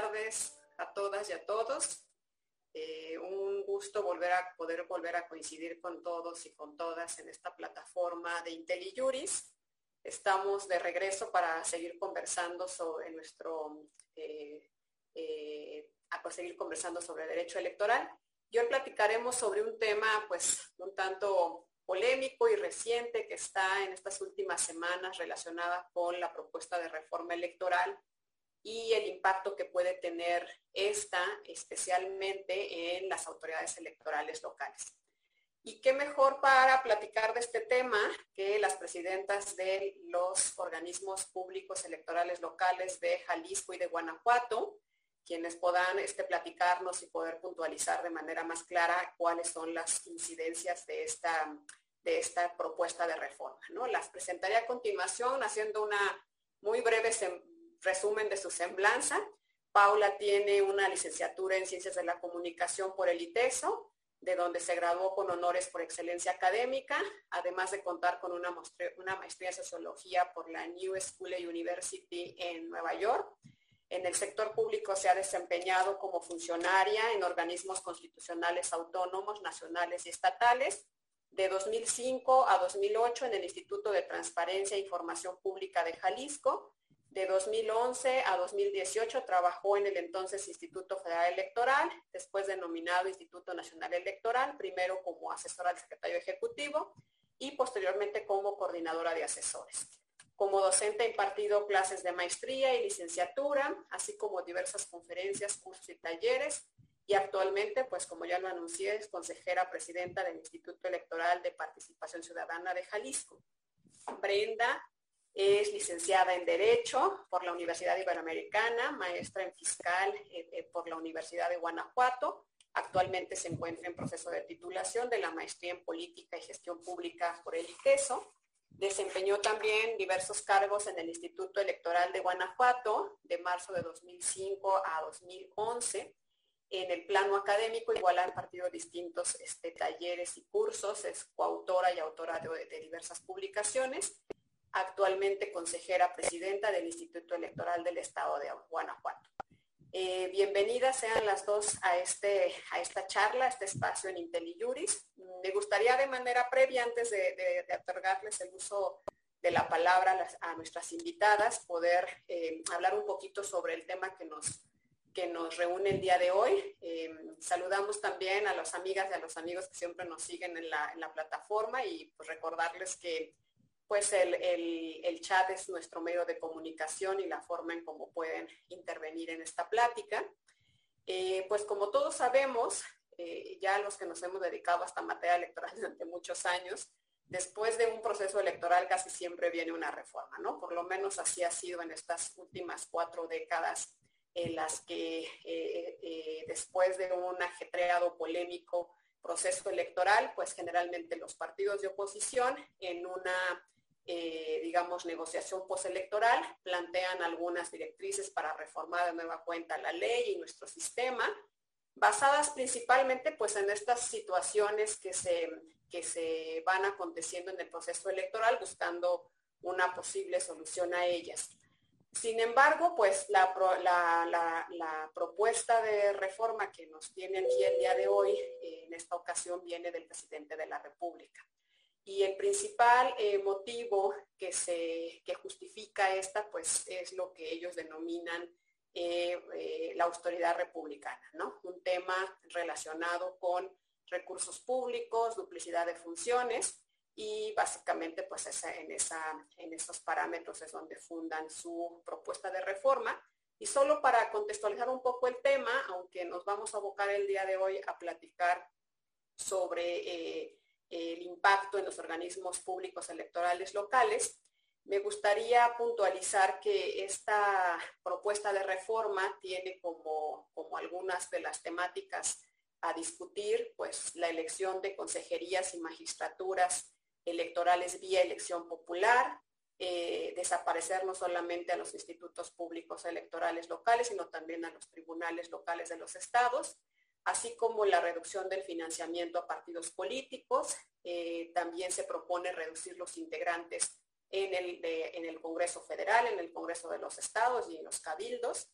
tardes a todas y a todos. Eh, un gusto volver a poder volver a coincidir con todos y con todas en esta plataforma de IntelliJuris. Estamos de regreso para seguir conversando sobre nuestro, eh, eh, a seguir conversando sobre derecho electoral. Y hoy platicaremos sobre un tema, pues, un tanto polémico y reciente que está en estas últimas semanas relacionada con la propuesta de reforma electoral y el impacto que puede tener esta especialmente en las autoridades electorales locales. Y qué mejor para platicar de este tema que las presidentas de los organismos públicos electorales locales de Jalisco y de Guanajuato, quienes puedan este, platicarnos y poder puntualizar de manera más clara cuáles son las incidencias de esta, de esta propuesta de reforma. ¿no? Las presentaré a continuación haciendo una muy breve resumen de su semblanza. Paula tiene una licenciatura en Ciencias de la Comunicación por el ITESO, de donde se graduó con honores por excelencia académica, además de contar con una, una maestría en Sociología por la New School University en Nueva York. En el sector público se ha desempeñado como funcionaria en organismos constitucionales autónomos, nacionales y estatales. De 2005 a 2008 en el Instituto de Transparencia e Información Pública de Jalisco de 2011 a 2018 trabajó en el entonces Instituto Federal Electoral, después denominado Instituto Nacional Electoral, primero como asesora del secretario ejecutivo y posteriormente como coordinadora de asesores. Como docente ha impartido clases de maestría y licenciatura, así como diversas conferencias, cursos y talleres. Y actualmente, pues como ya lo anuncié, es consejera presidenta del Instituto Electoral de Participación Ciudadana de Jalisco. Brenda es licenciada en Derecho por la Universidad Iberoamericana, maestra en Fiscal eh, eh, por la Universidad de Guanajuato. Actualmente se encuentra en proceso de titulación de la maestría en Política y Gestión Pública por el IQESO. Desempeñó también diversos cargos en el Instituto Electoral de Guanajuato de marzo de 2005 a 2011. En el plano académico, igual ha impartido distintos este, talleres y cursos, es coautora y autora de diversas publicaciones actualmente consejera presidenta del Instituto Electoral del Estado de Guanajuato. Eh, bienvenidas sean las dos a, este, a esta charla, a este espacio en IntelliJuris. Me gustaría de manera previa, antes de, otorgarles el uso de la palabra a, nuestras invitadas, poder eh, hablar un poquito sobre el tema que nos, que nos reúne el día de hoy. Eh, saludamos también a las amigas y a los amigos que siempre nos siguen en la, en la plataforma y pues recordarles que pues el, chat es nuestro medio de comunicación y la forma en cómo pueden intervenir en esta plática. Eh, pues como todos sabemos, eh, ya los que nos hemos dedicado a esta materia electoral durante muchos años, después de un proceso electoral casi siempre viene una reforma, ¿no? Por lo menos así ha sido en estas últimas cuatro décadas en las que eh, después de un ajetreado polémico proceso electoral, pues generalmente los partidos de oposición en una eh, digamos, negociación postelectoral, plantean algunas directrices para reformar de nueva cuenta la ley y nuestro sistema, basadas principalmente pues en estas situaciones que se, que se van aconteciendo en el proceso electoral buscando una posible solución a ellas. Sin embargo, pues la, propuesta de reforma que nos tiene aquí el día de hoy, eh, en esta ocasión viene del presidente de la República. Y el principal eh, motivo que, se, justifica esta, pues es lo que ellos denominan eh, eh, la autoridad republicana, ¿no? Un tema relacionado con recursos públicos, duplicidad de funciones y básicamente pues en, esa, en esos parámetros es donde fundan su propuesta de reforma. Y solo para contextualizar un poco el tema, aunque nos vamos a abocar el día de hoy a platicar sobre el impacto en los organismos públicos electorales locales, me gustaría puntualizar que esta propuesta de reforma tiene como, como algunas de las temáticas a discutir, pues la elección de consejerías y magistraturas electorales vía elección popular, eh, desaparecer no solamente a los institutos públicos electorales locales, sino también a los tribunales locales de los estados, así como la reducción del financiamiento a partidos políticos. Eh, también se propone reducir los integrantes en el, Congreso Federal, en el Congreso de los Estados y en los cabildos.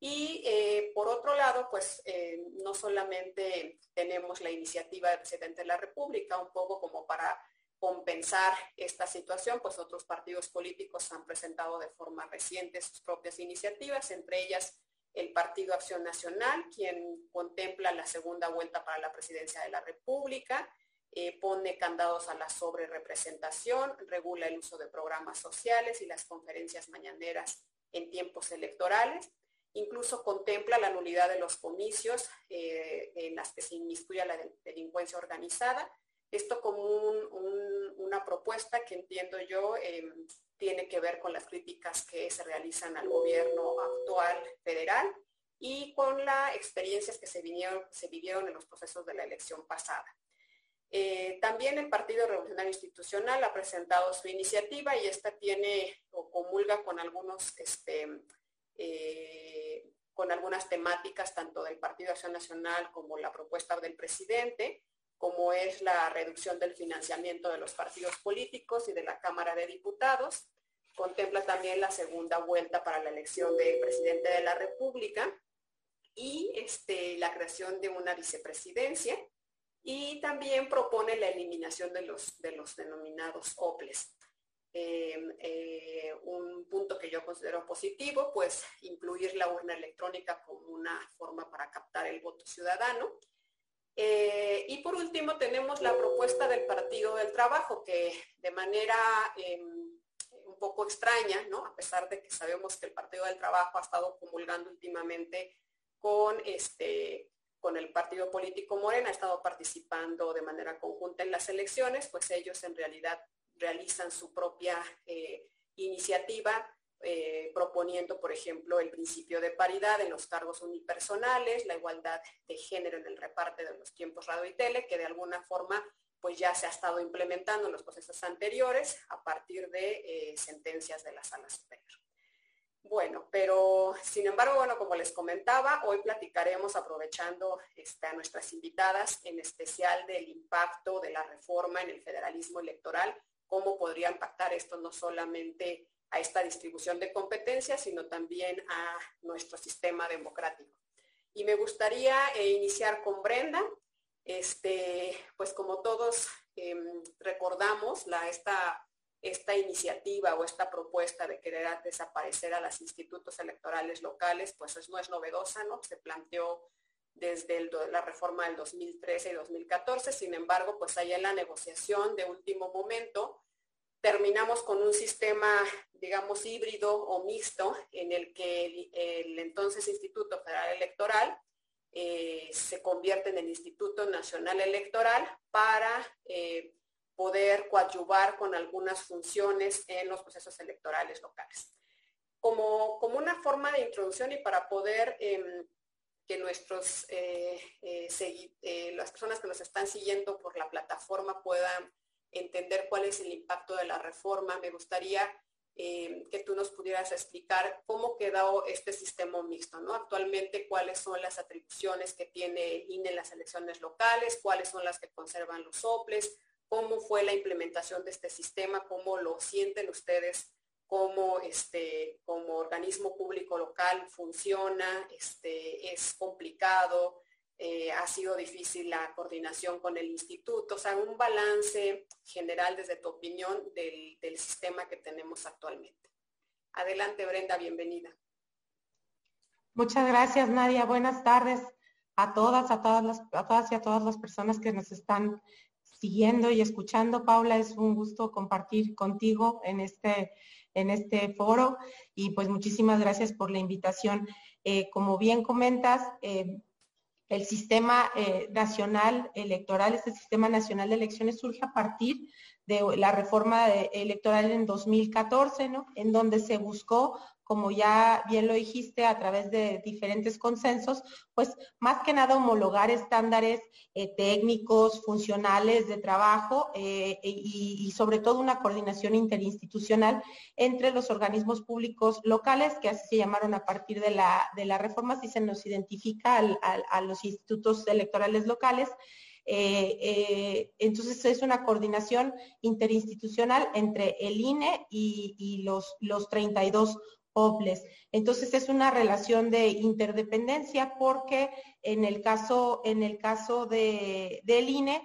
Y eh, por otro lado, pues eh, no solamente tenemos la iniciativa del presidente de la República, un poco como para compensar esta situación, pues otros partidos políticos han presentado de forma reciente sus propias iniciativas, entre ellas el Partido Acción Nacional, quien contempla la segunda vuelta para la presidencia de la República, eh, pone candados a la sobrerepresentación, regula el uso de programas sociales y las conferencias mañaneras en tiempos electorales. Incluso contempla la nulidad de los comicios eh, en las que se inmiscuya la delincuencia organizada. Esto como una propuesta que entiendo yo em, tiene que ver con las críticas que se realizan al gobierno actual federal y con las experiencias que se, vinieron, se vivieron en los procesos de la elección pasada. Eh, también el Partido Revolucionario Institucional ha presentado su iniciativa y esta tiene o comulga con algunos este, eh, con algunas temáticas tanto del Partido Acción Nacional como la propuesta del presidente, como es la reducción del financiamiento de los partidos políticos y de la Cámara de Diputados. Contempla también la segunda vuelta para la elección del presidente de la República y este, la creación de una vicepresidencia y también propone la eliminación de los, de los denominados OPLES. Em, eh, un punto que yo considero positivo, pues incluir la urna electrónica como una forma para captar el voto ciudadano. Eh, y por último tenemos la propuesta del Partido del Trabajo, que de manera em, un poco extraña, a pesar de que sabemos que el Partido del Trabajo ha estado comulgando últimamente con, este, con el partido político Morena, ha estado participando de manera conjunta en las elecciones, pues ellos en realidad realizan su propia eh, iniciativa eh, proponiendo, por ejemplo, el principio de paridad en los cargos unipersonales, la igualdad de género en el reparte de los tiempos radio y tele, que de alguna forma pues ya se ha estado implementando en los procesos anteriores a partir de eh, sentencias de la sala superior. Bueno, pero sin embargo, bueno, como les comentaba, hoy platicaremos aprovechando este, a nuestras invitadas, en especial del impacto de la reforma en el federalismo electoral cómo podría impactar esto no solamente a esta distribución de competencias, sino también a nuestro sistema democrático. Y me gustaría eh, iniciar con Brenda. Este, pues como todos em, recordamos, la, esta, esta iniciativa o esta propuesta de querer desaparecer a los institutos electorales locales, pues no es novedosa, ¿no? Se planteó desde la reforma del 2013 y 2014. Sin embargo, pues ahí en la negociación de último momento terminamos con un sistema, digamos, híbrido o mixto en el que el, entonces Instituto Federal Electoral eh, se convierte en el Instituto Nacional Electoral para eh, poder coadyuvar con algunas funciones en los procesos electorales locales. Como, como una forma de introducción y para poder em, que nuestros, eh, las personas que nos están siguiendo por la plataforma puedan entender cuál es el impacto de la reforma. Me gustaría eh, que tú nos pudieras explicar cómo quedó este sistema mixto, ¿no? Actualmente, cuáles son las atribuciones que tiene el INE en las elecciones locales, cuáles son las que conservan los soples, cómo fue la implementación de este sistema, cómo lo sienten ustedes cómo este, como organismo público local funciona, este, es complicado, eh, ha sido difícil la coordinación con el instituto, o sea, un balance general desde tu opinión del, sistema que tenemos actualmente. Adelante, Brenda, bienvenida. Muchas gracias, Nadia. Buenas tardes a todas, a todas las, a todas y a todas las personas que nos están siguiendo y escuchando. Paula, es un gusto compartir contigo en este en este foro y pues muchísimas gracias por la invitación. Eh, como bien comentas, eh, el sistema eh, nacional electoral, este sistema nacional de elecciones surge a partir de la reforma electoral en 2014, ¿no? En donde se buscó como ya bien lo dijiste, a través de diferentes consensos, pues más que nada homologar estándares eh, técnicos, funcionales de trabajo eh, y, sobre todo una coordinación interinstitucional entre los organismos públicos locales, que así se llamaron a partir de la, de la reforma, si se nos identifica a los institutos electorales locales. Eh, entonces es una coordinación interinstitucional entre el INE y, y los, los 32 Entonces es una relación de interdependencia porque en el caso, en el caso de, del INE,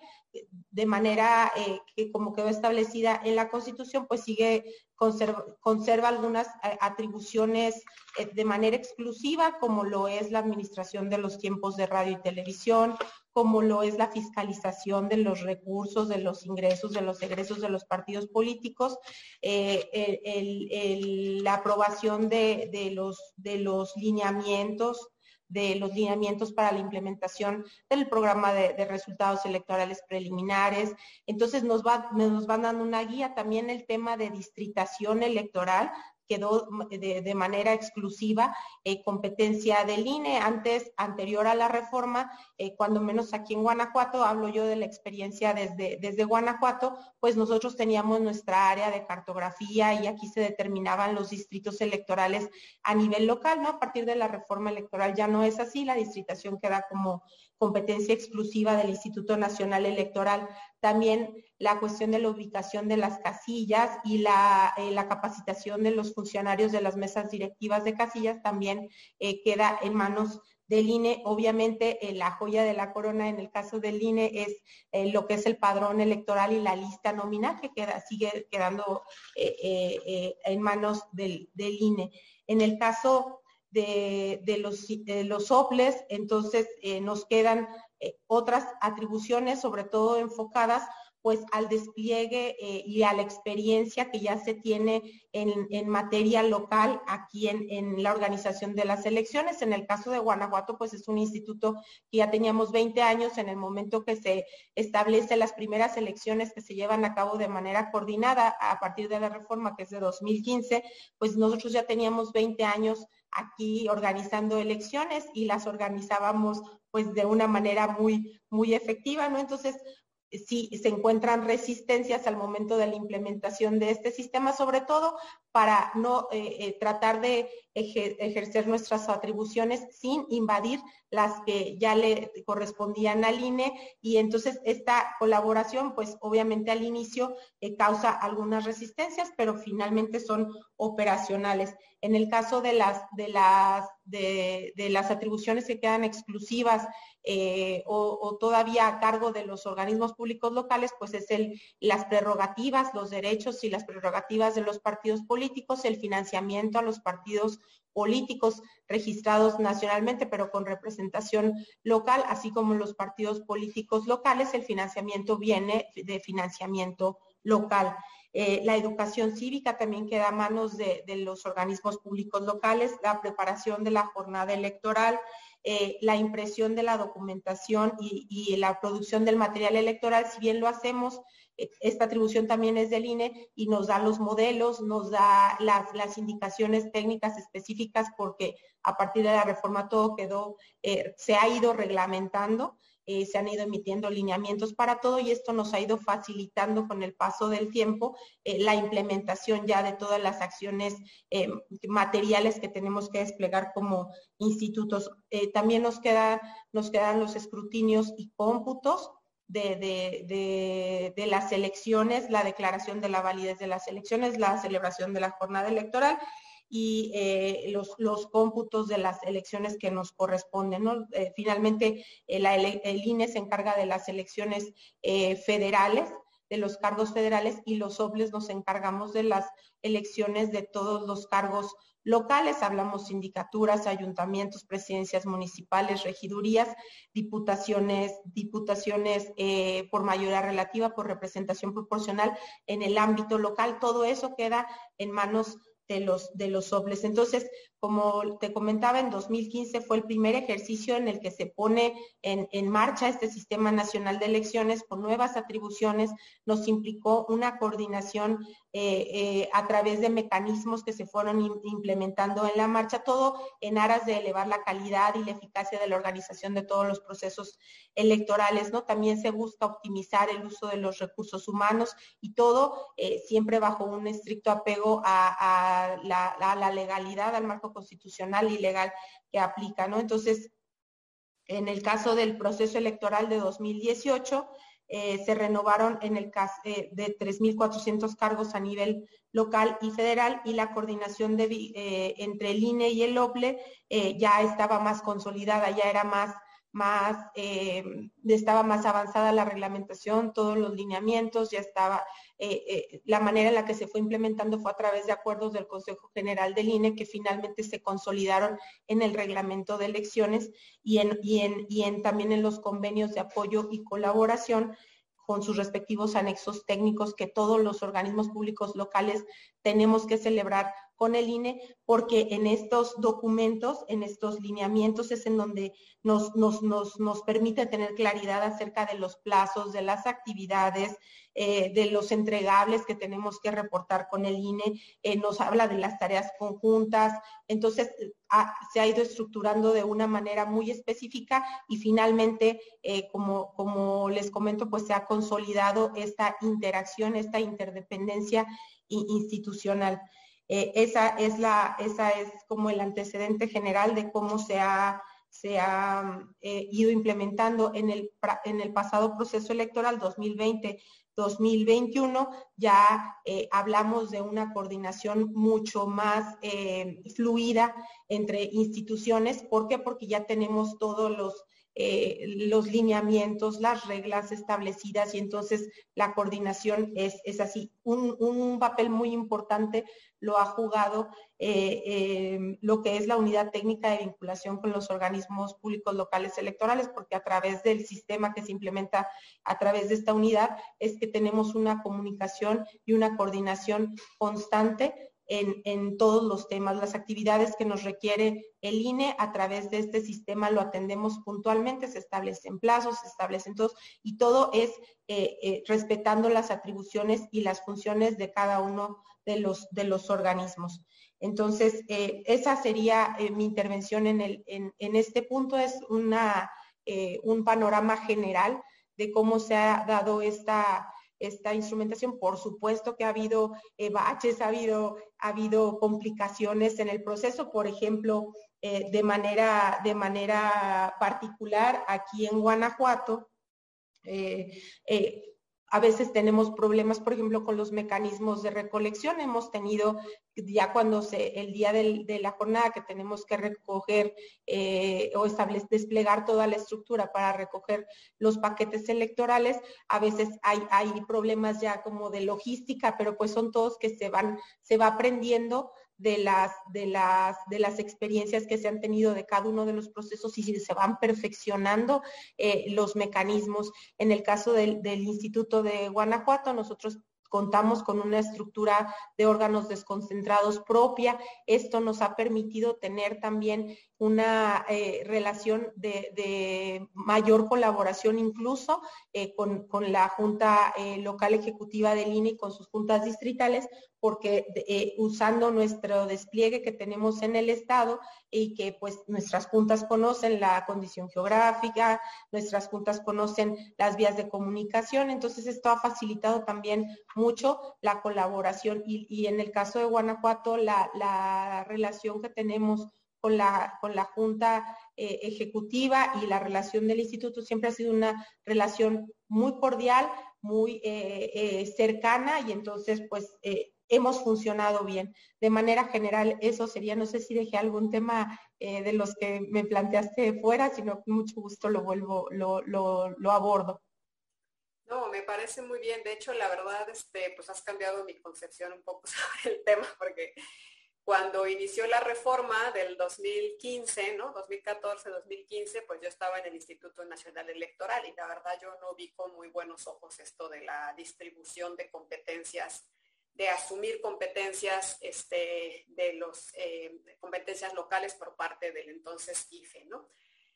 de manera eh, que como quedó establecida en la Constitución, pues sigue, conserva, conserva algunas eh, atribuciones eh, de manera exclusiva, como lo es la administración de los tiempos de radio y televisión, como lo es la fiscalización de los recursos, de los ingresos, de los egresos de los partidos políticos, la aprobación de, los, de los lineamientos de los lineamientos para la implementación del programa de, resultados electorales preliminares. Entonces nos, va, nos van dando una guía también el tema de distritación electoral, quedó de, manera exclusiva eh, competencia del INE. Antes, anterior a la reforma, eh, cuando menos aquí en Guanajuato, hablo yo de la experiencia desde, desde Guanajuato, pues nosotros teníamos nuestra área de cartografía y aquí se determinaban los distritos electorales a nivel local, ¿no? A partir de la reforma electoral ya no es así, la distritación queda como competencia exclusiva del Instituto Nacional Electoral. También la cuestión de la ubicación de las casillas y la, eh, capacitación de los funcionarios de las mesas directivas de casillas también eh, queda en manos del INE. Obviamente, eh, la joya de la corona en el caso del INE es lo que es el padrón electoral y la lista nominal que queda, sigue quedando en manos del, del INE. En el caso de, los, de los OPLES, entonces nos quedan eh, otras atribuciones, sobre todo enfocadas pues al despliegue eh, y a la experiencia que ya se tiene en, materia local aquí en, en, la organización de las elecciones. En el caso de Guanajuato, pues es un instituto que ya teníamos 20 años en el momento que se establece las primeras elecciones que se llevan a cabo de manera coordinada a partir de la reforma que es de 2015, pues nosotros ya teníamos 20 años aquí organizando elecciones y las organizábamos pues de una manera muy, muy efectiva, ¿no? Entonces, si se encuentran resistencias al momento de la implementación de este sistema, sobre todo para no eh, eh, tratar de ejercer nuestras atribuciones sin invadir las que ya le correspondían al INE y entonces esta colaboración pues obviamente al inicio eh, causa algunas resistencias pero finalmente son operacionales. En el caso de las de las de, las atribuciones que quedan exclusivas o, o, todavía a cargo de los organismos públicos locales, pues es el, las prerrogativas, los derechos y las prerrogativas de los partidos políticos, el financiamiento a los partidos políticos registrados nacionalmente, pero con representación local, así como los partidos políticos locales, el financiamiento viene de financiamiento local. Eh, la educación cívica también queda a manos de, los organismos públicos locales, la preparación de la jornada electoral, eh, la impresión de la documentación y, la producción del material electoral, si bien lo hacemos esta atribución también es del INE y nos da los modelos, nos da las, indicaciones técnicas específicas porque a partir de la reforma todo quedó, eh, se ha ido reglamentando, eh, se han ido emitiendo lineamientos para todo y esto nos ha ido facilitando con el paso del tiempo eh, la implementación ya de todas las acciones materiales que tenemos que desplegar como institutos. también nos, queda, nos quedan los escrutinios y cómputos de, de, las elecciones, la declaración de la validez de las elecciones, la celebración de la jornada electoral y eh, los, los, cómputos de las elecciones que nos corresponden. Eh, finalmente, el, el, INE se encarga de las elecciones eh, federales, de los cargos federales, y los OBLES nos encargamos de las elecciones de todos los cargos locales, hablamos sindicaturas, ayuntamientos, presidencias municipales, regidurías, diputaciones, diputaciones eh, por mayoría relativa, por representación proporcional en el ámbito local, todo eso queda en manos de los, de los OBLES. Entonces, como te comentaba, en 2015 fue el primer ejercicio en el que se pone en, marcha este Sistema Nacional de Elecciones con nuevas atribuciones. Nos implicó una coordinación eh, eh, a través de mecanismos que se fueron implementando en la marcha, todo en aras de elevar la calidad y la eficacia de la organización de todos los procesos electorales. ¿no? También se busca optimizar el uso de los recursos humanos y todo eh, siempre bajo un estricto apego a, la, legalidad, al marco constitucional y legal que aplica, ¿no? Entonces, en el caso del proceso electoral de 2018, eh, se renovaron en el caso eh, de 3.400 cargos a nivel local y federal y la coordinación de, eh, entre el INE y el OPLE ya estaba más consolidada, ya era más más, eh, estaba más avanzada la reglamentación, todos los lineamientos, ya estaba, eh, eh, la manera en la que se fue implementando fue a través de acuerdos del Consejo General del INE que finalmente se consolidaron en el reglamento de elecciones y, en, y, en, y en, también en los convenios de apoyo y colaboración con sus respectivos anexos técnicos que todos los organismos públicos locales tenemos que celebrar con el INE, porque en estos documentos, en estos lineamientos es en donde nos, nos, nos, nos permite tener claridad acerca de los plazos, de las actividades, eh, de los entregables que tenemos que reportar con el INE, eh, nos habla de las tareas conjuntas, entonces se ha ido estructurando de una manera muy específica y finalmente, eh, como, como les comento, pues se ha consolidado esta interacción, esta interdependencia institucional. Eh, esa, es la, esa es como el antecedente general de cómo se ha, se ha eh, ido implementando en el, en el pasado proceso electoral 2020-2021. Ya eh, hablamos de una coordinación mucho más fluida entre instituciones. ¿Por qué? Porque ya tenemos todos los eh, los lineamientos, las reglas establecidas y entonces la coordinación es, es así. Un, papel muy importante lo ha jugado eh, eh, lo que es la unidad técnica de vinculación con los organismos públicos locales electorales, porque a través del sistema que se implementa a través de esta unidad es que tenemos una comunicación y una coordinación constante en, todos los temas. Las actividades que nos requiere el INE a través de este sistema lo atendemos puntualmente, se establecen plazos, se establecen todos y todo es eh, eh, respetando las atribuciones y las funciones de cada uno de los, de los organismos. Entonces, eh, esa sería mi intervención en, el, en, este punto. Es una, un panorama general de cómo se ha dado esta esta instrumentación. Por supuesto que ha habido eh, baches, ha habido, ha habido complicaciones en el proceso, por ejemplo, eh, de, manera, de manera particular aquí en Guanajuato. Eh, a veces tenemos problemas, por ejemplo, con los mecanismos de recolección. Hemos tenido ya cuando el día de la jornada que tenemos que recoger eh, o desplegar toda la estructura para recoger los paquetes electorales, a veces hay, hay problemas ya como de logística, pero pues son todos que se van, se va aprendiendo de las, de, las, de las experiencias que se han tenido de cada uno de los procesos y se van perfeccionando eh, los mecanismos. En el caso del, del Instituto de Guanajuato, nosotros contamos con una estructura de órganos desconcentrados propia. Esto nos ha permitido tener también una eh, relación de, mayor colaboración incluso eh, con, la Junta Local Ejecutiva del INE y con sus juntas distritales, porque usando nuestro despliegue que tenemos en el Estado y que pues nuestras juntas conocen la condición geográfica, nuestras juntas conocen las vías de comunicación, entonces esto ha facilitado también mucho la colaboración y, en el caso de Guanajuato la, la relación que tenemos con la, con la Junta eh, Ejecutiva y la relación del instituto siempre ha sido una relación muy cordial, muy eh, eh, cercana y entonces pues hemos funcionado bien. De manera general eso sería, no sé si dejé algún tema de los que me planteaste fuera, sino con mucho gusto lo vuelvo, lo, lo, lo abordo. No, me parece muy bien. De hecho, la verdad, este, pues has cambiado mi concepción un poco sobre el tema, porque cuando inició la reforma del 2015, ¿no? 2014-2015, pues yo estaba en el Instituto Nacional Electoral y la verdad yo no vi con muy buenos ojos esto de la distribución de competencias, de asumir competencias este, de los eh, competencias locales por parte del entonces IFE, ¿no?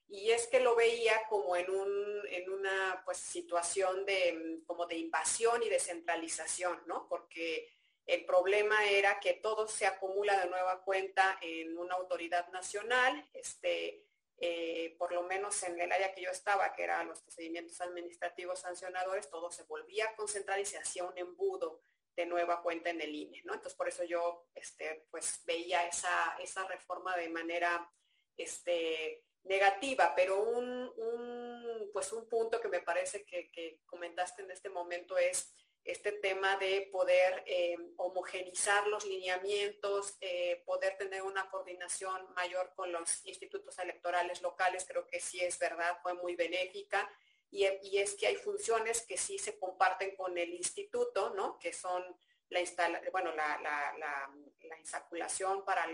Y es que lo veía como en, un, en una pues, situación de, como de invasión y descentralización, ¿no? Porque el problema era que todo se acumula de nueva cuenta en una autoridad nacional, este, eh, por lo menos en el área que yo estaba, que eran los procedimientos administrativos sancionadores, todo se volvía a concentrar y se hacía un embudo de nueva cuenta en el INE, ¿no? Entonces por eso yo este, pues veía esa, esa reforma de manera este, negativa, pero un, pues un punto que me parece que, comentaste en este momento es este tema de poder eh, homogenizar los lineamientos, eh, poder tener una coordinación mayor con los institutos electorales locales, creo que sí es verdad, fue muy benéfica. Y, es que hay funciones que sí se comparten con el instituto, ¿no? Que son la, bueno, la, la insaculación para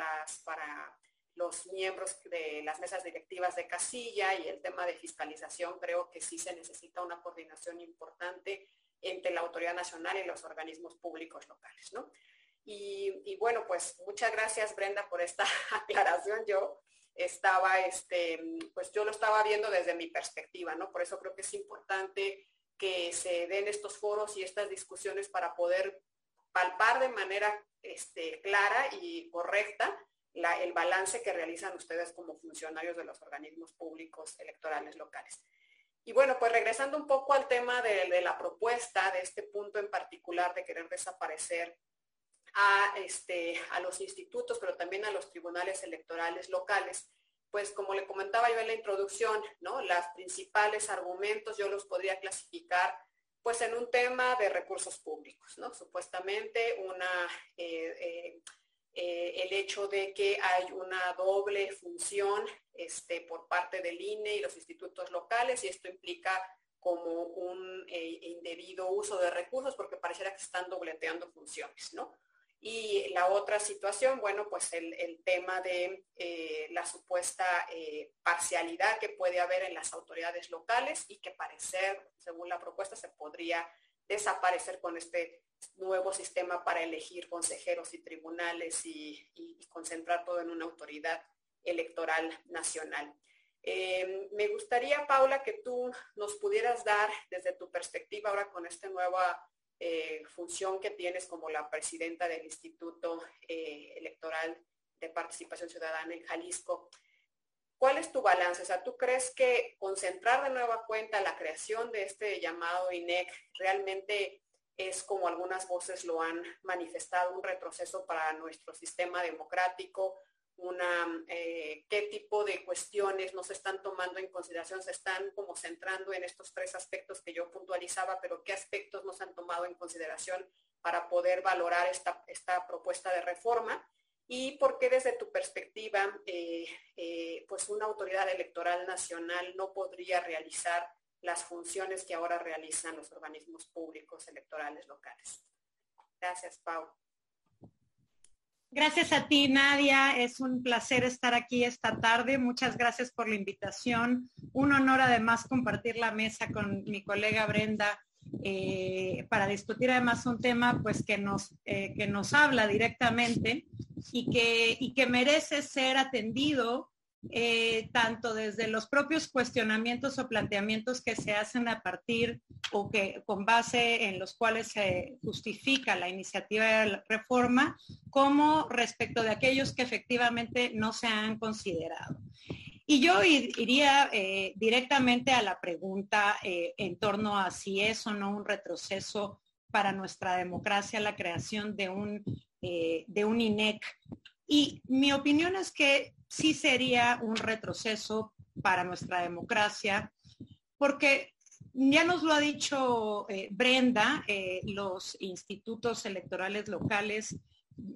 los miembros de las mesas directivas de casilla y el tema de fiscalización, creo que sí se necesita una coordinación importante entre la autoridad nacional y los organismos públicos locales, ¿no? Y, bueno, pues muchas gracias Brenda por esta aclaración. Yo estaba, este, pues yo lo estaba viendo desde mi perspectiva, ¿no? Por eso creo que es importante que se den estos foros y estas discusiones para poder palpar de manera este, clara y correcta el balance que realizan ustedes como funcionarios de los organismos públicos electorales locales. Y bueno, pues regresando un poco al tema de, la propuesta, de este punto en particular de querer desaparecer a, este, a los institutos, pero también a los tribunales electorales locales, pues como le comentaba yo en la introducción, ¿no? Los principales argumentos yo los podría clasificar pues en un tema de recursos públicos, ¿no? Supuestamente una eh, eh, eh, el hecho de que hay una doble función este, por parte del INE y los institutos locales y esto implica como un indebido uso de recursos porque pareciera que están dobleteando funciones, ¿no? Y la otra situación, bueno, pues el, tema de eh, la supuesta parcialidad que puede haber en las autoridades locales y que parecer, según la propuesta, se podría desaparecer con este nuevo sistema para elegir consejeros y tribunales y, concentrar todo en una autoridad electoral nacional. Eh, me gustaría, Paula, que tú nos pudieras dar desde tu perspectiva ahora con esta nueva eh, función que tienes como la presidenta del Instituto eh, Electoral de Participación Ciudadana en Jalisco. ¿Cuál es tu balance? O sea, ¿tú crees que concentrar de nueva cuenta la creación de este llamado INEC realmente es como algunas voces lo han manifestado, un retroceso para nuestro sistema democrático, una, eh, qué tipo de cuestiones no se están tomando en consideración, se están como centrando en estos tres aspectos que yo puntualizaba, pero qué aspectos no se han tomado en consideración para poder valorar esta, esta propuesta de reforma y por qué desde tu perspectiva, eh, eh, pues una autoridad electoral nacional no podría realizar las funciones que ahora realizan los organismos públicos electorales locales. Gracias, Pau. Gracias a ti, Nadia. Es un placer estar aquí esta tarde. Muchas gracias por la invitación. Un honor además compartir la mesa con mi colega Brenda eh, para discutir además un tema pues que nos, eh, que nos habla directamente y que, y que merece ser atendido eh, tanto desde los propios cuestionamientos o planteamientos que se hacen a partir o que con base en los cuales se justifica la iniciativa de reforma, como respecto de aquellos que efectivamente no se han considerado. Y yo iría eh, directamente a la pregunta eh, en torno a si es o no un retroceso para nuestra democracia la creación de un, de un INEC. Y mi opinión es que sí sería un retroceso para nuestra democracia, porque ya nos lo ha dicho eh, Brenda, eh, los institutos electorales locales.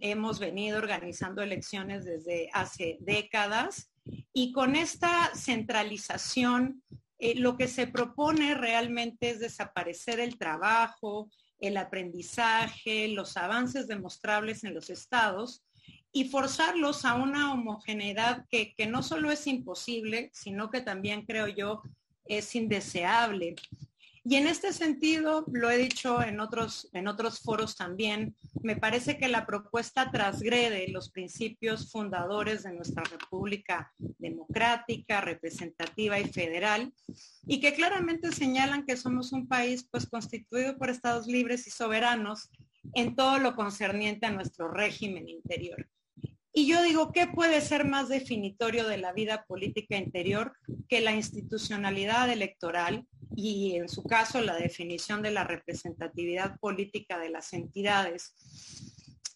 Hemos venido organizando elecciones desde hace décadas y con esta centralización eh, lo que se propone realmente es desaparecer el trabajo, el aprendizaje, los avances demostrables en los estados y forzarlos a una homogeneidad que, no solo es imposible, sino que también creo yo es indeseable. Y en este sentido, lo he dicho en otros, en otros foros también, me parece que la propuesta transgrede los principios fundadores de nuestra República democrática, representativa y federal, y que claramente señalan que somos un país pues constituido por estados libres y soberanos en todo lo concerniente a nuestro régimen interior. Y yo digo, ¿qué puede ser más definitorio de la vida política interior que la institucionalidad electoral y en su caso la definición de la representatividad política de las entidades?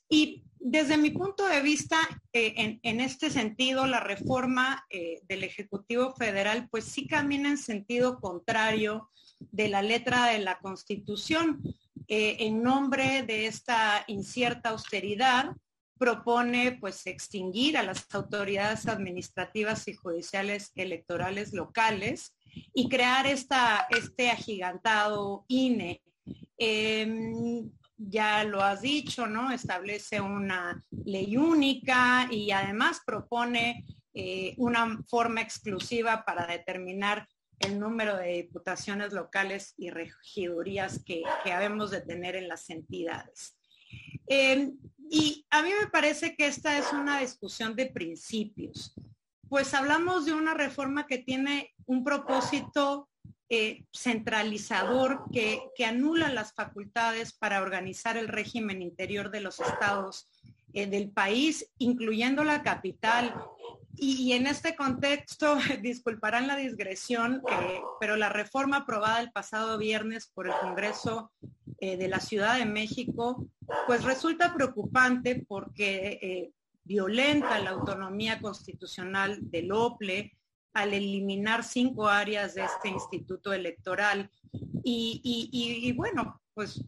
Y desde mi punto de vista, eh, en, este sentido, la reforma eh, del Ejecutivo Federal, pues sí camina en sentido contrario de la letra de la Constitución. Eh, en nombre de esta incierta austeridad, propone pues extinguir a las autoridades administrativas y judiciales electorales locales y crear esta, este agigantado INE. Em, ya lo has dicho, ¿no? Establece una ley única y además propone eh, una forma exclusiva para determinar el número de diputaciones locales y regidurías que, que habemos de tener en las entidades. Em, y a mí me parece que esta es una discusión de principios, pues hablamos de una reforma que tiene un propósito eh, centralizador que, anula las facultades para organizar el régimen interior de los estados eh, del país, incluyendo la capital. Y, en este contexto, disculparán la digresión, pero la reforma aprobada el pasado viernes por el Congreso de la Ciudad de México, pues resulta preocupante porque violenta la autonomía constitucional del OPLE, al eliminar cinco áreas de este instituto electoral. Y, bueno, pues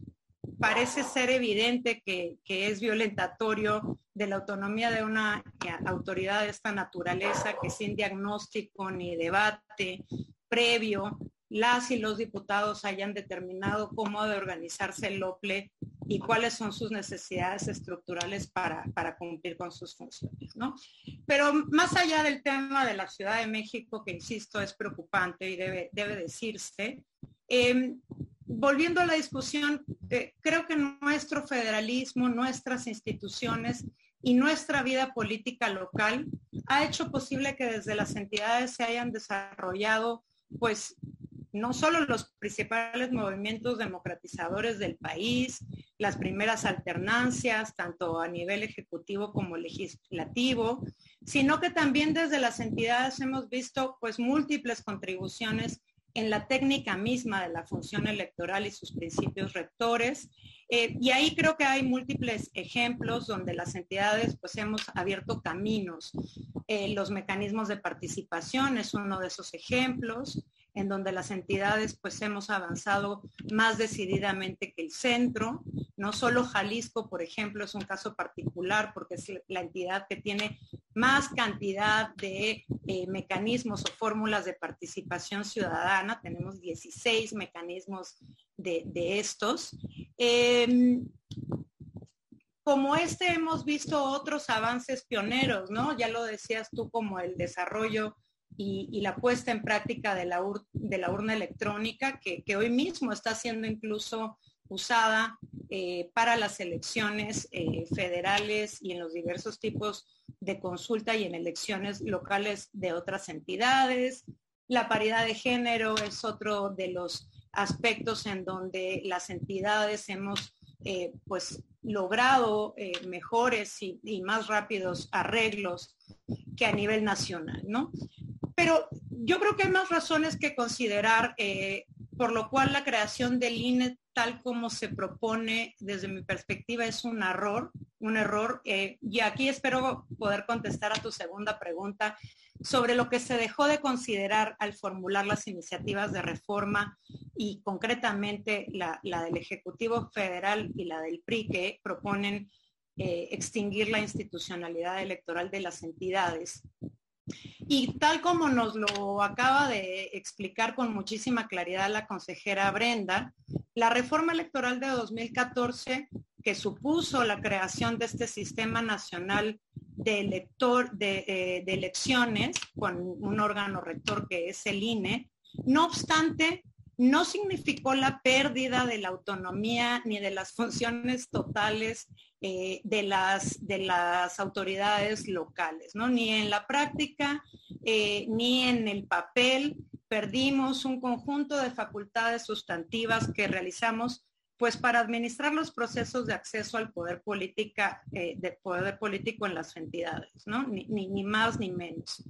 parece ser evidente que, es violentatorio de la autonomía de una autoridad de esta naturaleza que sin diagnóstico ni debate previo las y los diputados hayan determinado cómo de organizarse el OPLE y cuáles son sus necesidades estructurales para, cumplir con sus funciones, ¿no? Pero más allá del tema de la Ciudad de México, que insisto es preocupante y debe, decirse, em, volviendo a la discusión, eh, creo que nuestro federalismo, nuestras instituciones y nuestra vida política local ha hecho posible que desde las entidades se hayan desarrollado pues no solo los principales movimientos democratizadores del país, las primeras alternancias, tanto a nivel ejecutivo como legislativo, sino que también desde las entidades hemos visto pues múltiples contribuciones en la técnica misma de la función electoral y sus principios rectores. Eh, y ahí creo que hay múltiples ejemplos donde las entidades pues hemos abierto caminos. Eh, los mecanismos de participación es uno de esos ejemplos en donde las entidades pues hemos avanzado más decididamente que el centro. No solo Jalisco, por ejemplo, es un caso particular porque es la entidad que tiene más cantidad de eh, mecanismos o fórmulas de participación ciudadana. Tenemos 16 mecanismos de, estos. Em, como este hemos visto otros avances pioneros, ¿no? Ya lo decías tú como el desarrollo y, la puesta en práctica de la, urna electrónica, que, hoy mismo está siendo incluso usada eh, para las elecciones eh, federales y en los diversos tipos de consulta y en elecciones locales de otras entidades. La paridad de género es otro de los aspectos en donde las entidades hemos eh, pues logrado mejores y, y, más rápidos arreglos que a nivel nacional, ¿no? Pero yo creo que hay más razones que considerar, eh, por lo cual la creación del INE tal como se propone desde mi perspectiva es un error, un error. Eh, y aquí espero poder contestar a tu segunda pregunta sobre lo que se dejó de considerar al formular las iniciativas de reforma y concretamente la, del Ejecutivo Federal y la del PRI que proponen eh, extinguir la institucionalidad electoral de las entidades y tal como nos lo acaba de explicar con muchísima claridad la consejera Brenda, la reforma electoral de 2014 que supuso la creación de este sistema nacional de, elector, de, eh, elecciones con un órgano rector que es el INE, no obstante, no significó la pérdida de la autonomía ni de las funciones totales eh, de, las, de las autoridades locales, ¿no? Ni en la práctica, eh, ni en el papel perdimos un conjunto de facultades sustantivas que realizamos pues para administrar los procesos de acceso al poder política, eh, de poder político en las entidades, ¿no? Ni, más ni menos.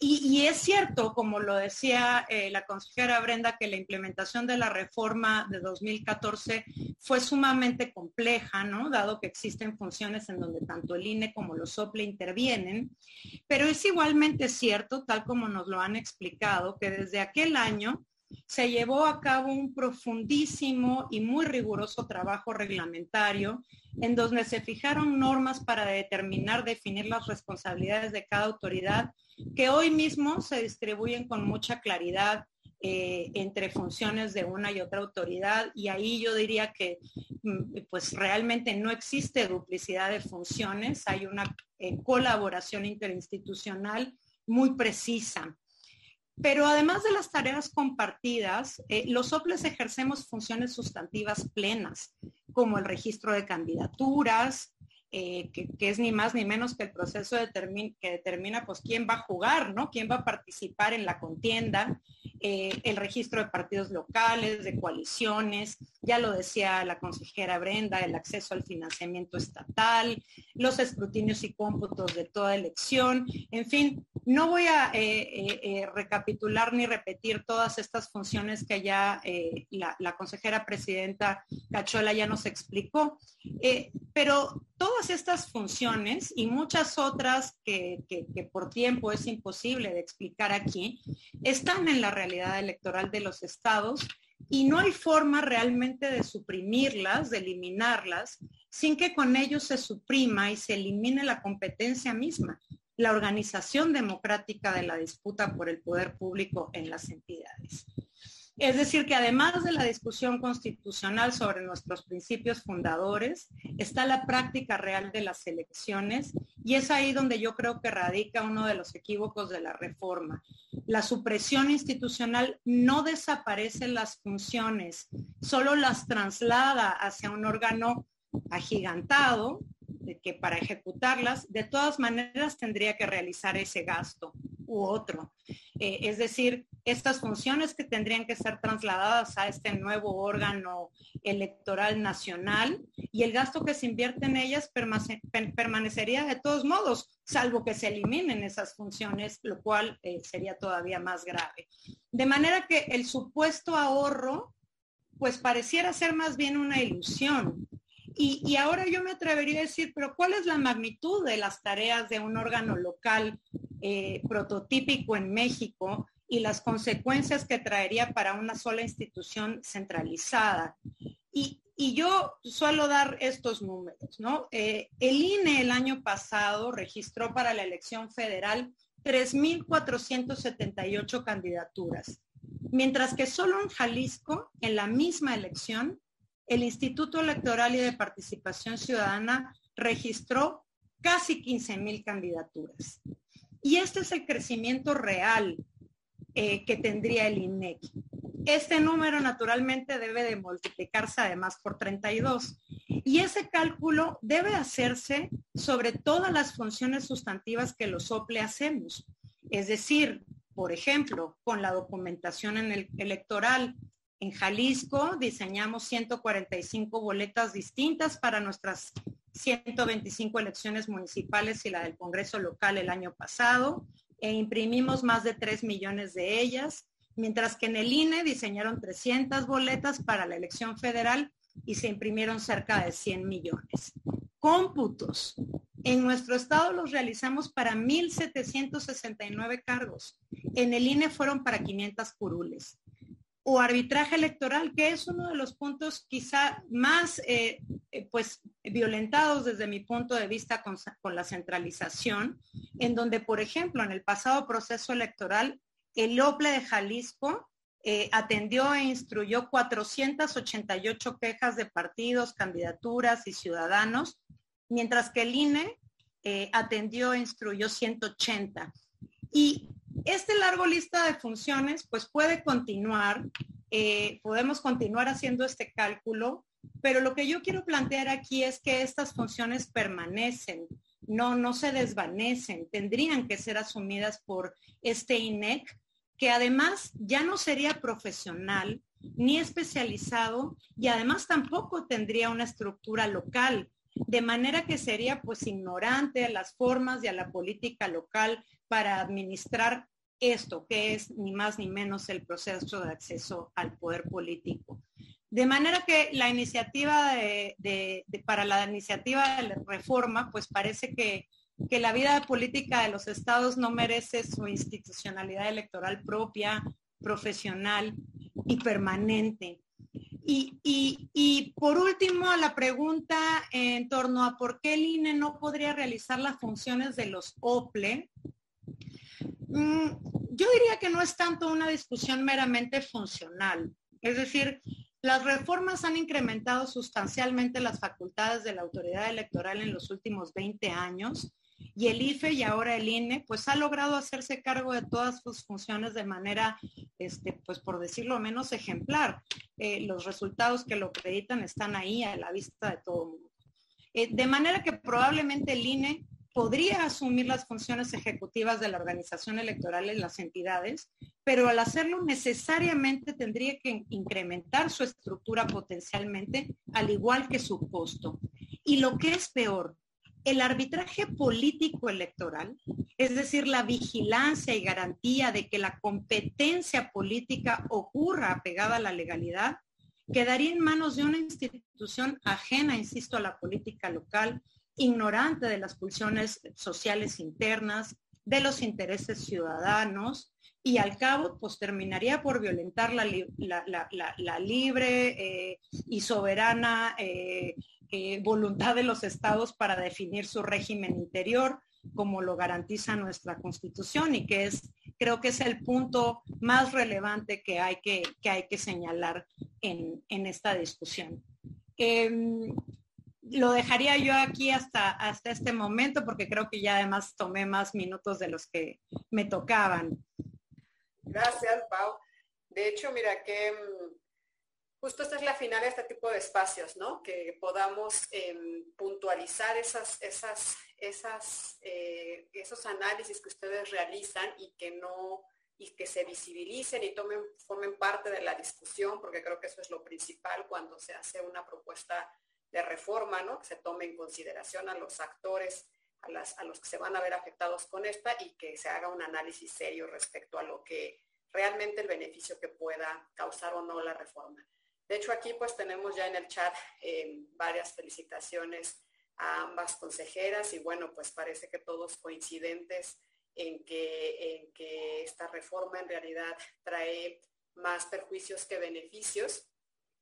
Y, es cierto, como lo decía eh, la consejera Brenda, que la implementación de la reforma de 2014 fue sumamente compleja, ¿no? Dado que existen funciones en donde tanto el INE como los OPLE intervienen. Pero es igualmente cierto, tal como nos lo han explicado, que desde aquel año se llevó a cabo un profundísimo y muy riguroso trabajo reglamentario en donde se fijaron normas para determinar, definir las responsabilidades de cada autoridad que hoy mismo se distribuyen con mucha claridad eh, entre funciones de una y otra autoridad y ahí yo diría que mm, pues realmente no existe duplicidad de funciones, hay una eh, colaboración interinstitucional muy precisa. Pero además de las tareas compartidas, eh, los OPLES ejercemos funciones sustantivas plenas, como el registro de candidaturas, eh, que, es ni más ni menos que el proceso que determina pues quién va a jugar, ¿no? Quién va a participar en la contienda, eh, el registro de partidos locales, de coaliciones, ya lo decía la consejera Brenda, el acceso al financiamiento estatal, los escrutinios y cómputos de toda elección, en fin, no voy a eh, recapitular ni repetir todas estas funciones que ya la, la, consejera presidenta Cachola ya nos explicó, pero todas estas funciones y muchas otras que, por tiempo es imposible de explicar aquí, están en la realidad electoral de los estados y no hay forma realmente de suprimirlas, de eliminarlas, sin que con ello se suprima y se elimine la competencia misma, la organización democrática de la disputa por el poder público en las entidades. Es decir, que además de la discusión constitucional sobre nuestros principios fundadores, está la práctica real de las elecciones y es ahí donde yo creo que radica uno de los equívocos de la reforma. La supresión institucional no desaparece las funciones, solo las traslada hacia un órgano agigantado que para ejecutarlas de todas maneras tendría que realizar ese gasto u otro. Eh, es decir, estas funciones que tendrían que ser trasladadas a este nuevo órgano electoral nacional y el gasto que se invierte en ellas permanecería de todos modos, salvo que se eliminen esas funciones, lo cual eh, sería todavía más grave. De manera que el supuesto ahorro, pues pareciera ser más bien una ilusión. Y, y, ahora yo me atrevería a decir, pero ¿cuál es la magnitud de las tareas de un órgano local eh, prototípico en México y las consecuencias que traería para una sola institución centralizada. Y, yo suelo dar estos números, ¿no? Eh, el INE el año pasado registró para la elección federal 3.478 candidaturas, mientras que solo en Jalisco, en la misma elección, el Instituto Electoral y de Participación Ciudadana registró casi 15.000 candidaturas. Y este es el crecimiento real eh, que tendría el INEC. Este número naturalmente debe de multiplicarse además por 32. Y ese cálculo debe hacerse sobre todas las funciones sustantivas que los OPLE hacemos. Es decir, por ejemplo, con la documentación en el electoral. En Jalisco diseñamos 145 boletas distintas para nuestras 125 elecciones municipales y la del Congreso local el año pasado e imprimimos más de 3 millones de ellas, mientras que en el INE diseñaron 300 boletas para la elección federal y se imprimieron cerca de 100 millones. Cómputos. En nuestro estado los realizamos para 1.769 cargos. En el INE fueron para 500 curules o arbitraje electoral, que es uno de los puntos quizá más eh, eh, pues violentados desde mi punto de vista con, la centralización, en donde, por ejemplo, en el pasado proceso electoral, el OPLE de Jalisco eh, atendió e instruyó 488 quejas de partidos, candidaturas y ciudadanos, mientras que el INE atendió e instruyó 180. Y este largo lista de funciones pues puede continuar, eh, podemos continuar haciendo este cálculo, pero lo que yo quiero plantear aquí es que estas funciones permanecen, no, no se desvanecen, tendrían que ser asumidas por este INEC, que además ya no sería profesional, ni especializado y además tampoco tendría una estructura local, de manera que sería pues ignorante a las formas y a la política local para administrar esto, que es ni más ni menos el proceso de acceso al poder político. De manera que la iniciativa de, para la iniciativa de reforma, pues parece que, que la vida política de los estados no merece su institucionalidad electoral propia, profesional y permanente. Y, y, y, por último, la pregunta en torno a por qué el INE no podría realizar las funciones de los OPLE. Mm, yo diría que no es tanto una discusión meramente funcional. Es decir, las reformas han incrementado sustancialmente las facultades de la autoridad electoral en los últimos 20 años y el IFE y ahora el INE pues ha logrado hacerse cargo de todas sus funciones de manera, este, pues por decirlo menos ejemplar. Eh, los resultados que lo acreditan están ahí a la vista de todo el mundo. Eh, de manera que probablemente el INE podría asumir las funciones ejecutivas de la organización electoral en las entidades, pero al hacerlo necesariamente tendría que incrementar su estructura potencialmente, al igual que su costo. Y lo que es peor, el arbitraje político electoral, es decir, la vigilancia y garantía de que la competencia política ocurra apegada a la legalidad, quedaría en manos de una institución ajena, insisto, a la política local, ignorante de las pulsiones sociales internas, de los intereses ciudadanos y al cabo pues terminaría por violentar la, libre eh, y soberana eh, eh, voluntad de los estados para definir su régimen interior como lo garantiza nuestra constitución y que es creo que es el punto más relevante que hay que, que, hay que señalar en, en esta discusión. Em, lo dejaría yo aquí hasta, hasta este momento porque creo que ya además tomé más minutos de los que me tocaban. Gracias, Pau. De hecho, mira que mm, justo esta es la final de este tipo de espacios, ¿no? Que podamos em, puntualizar esas, esas, esas, eh, esos análisis que ustedes realizan y que no y que se visibilicen y tomen, formen parte de la discusión, porque creo que eso es lo principal cuando se hace una propuesta de reforma, ¿no? Que se tome en consideración a los actores, a, las, a los que se van a ver afectados con esta y que se haga un análisis serio respecto a lo que realmente el beneficio que pueda causar o no la reforma. De hecho, aquí pues tenemos ya en el chat eh, varias felicitaciones a ambas consejeras y bueno, pues parece que todos coincidentes en que, en que esta reforma en realidad trae más perjuicios que beneficios.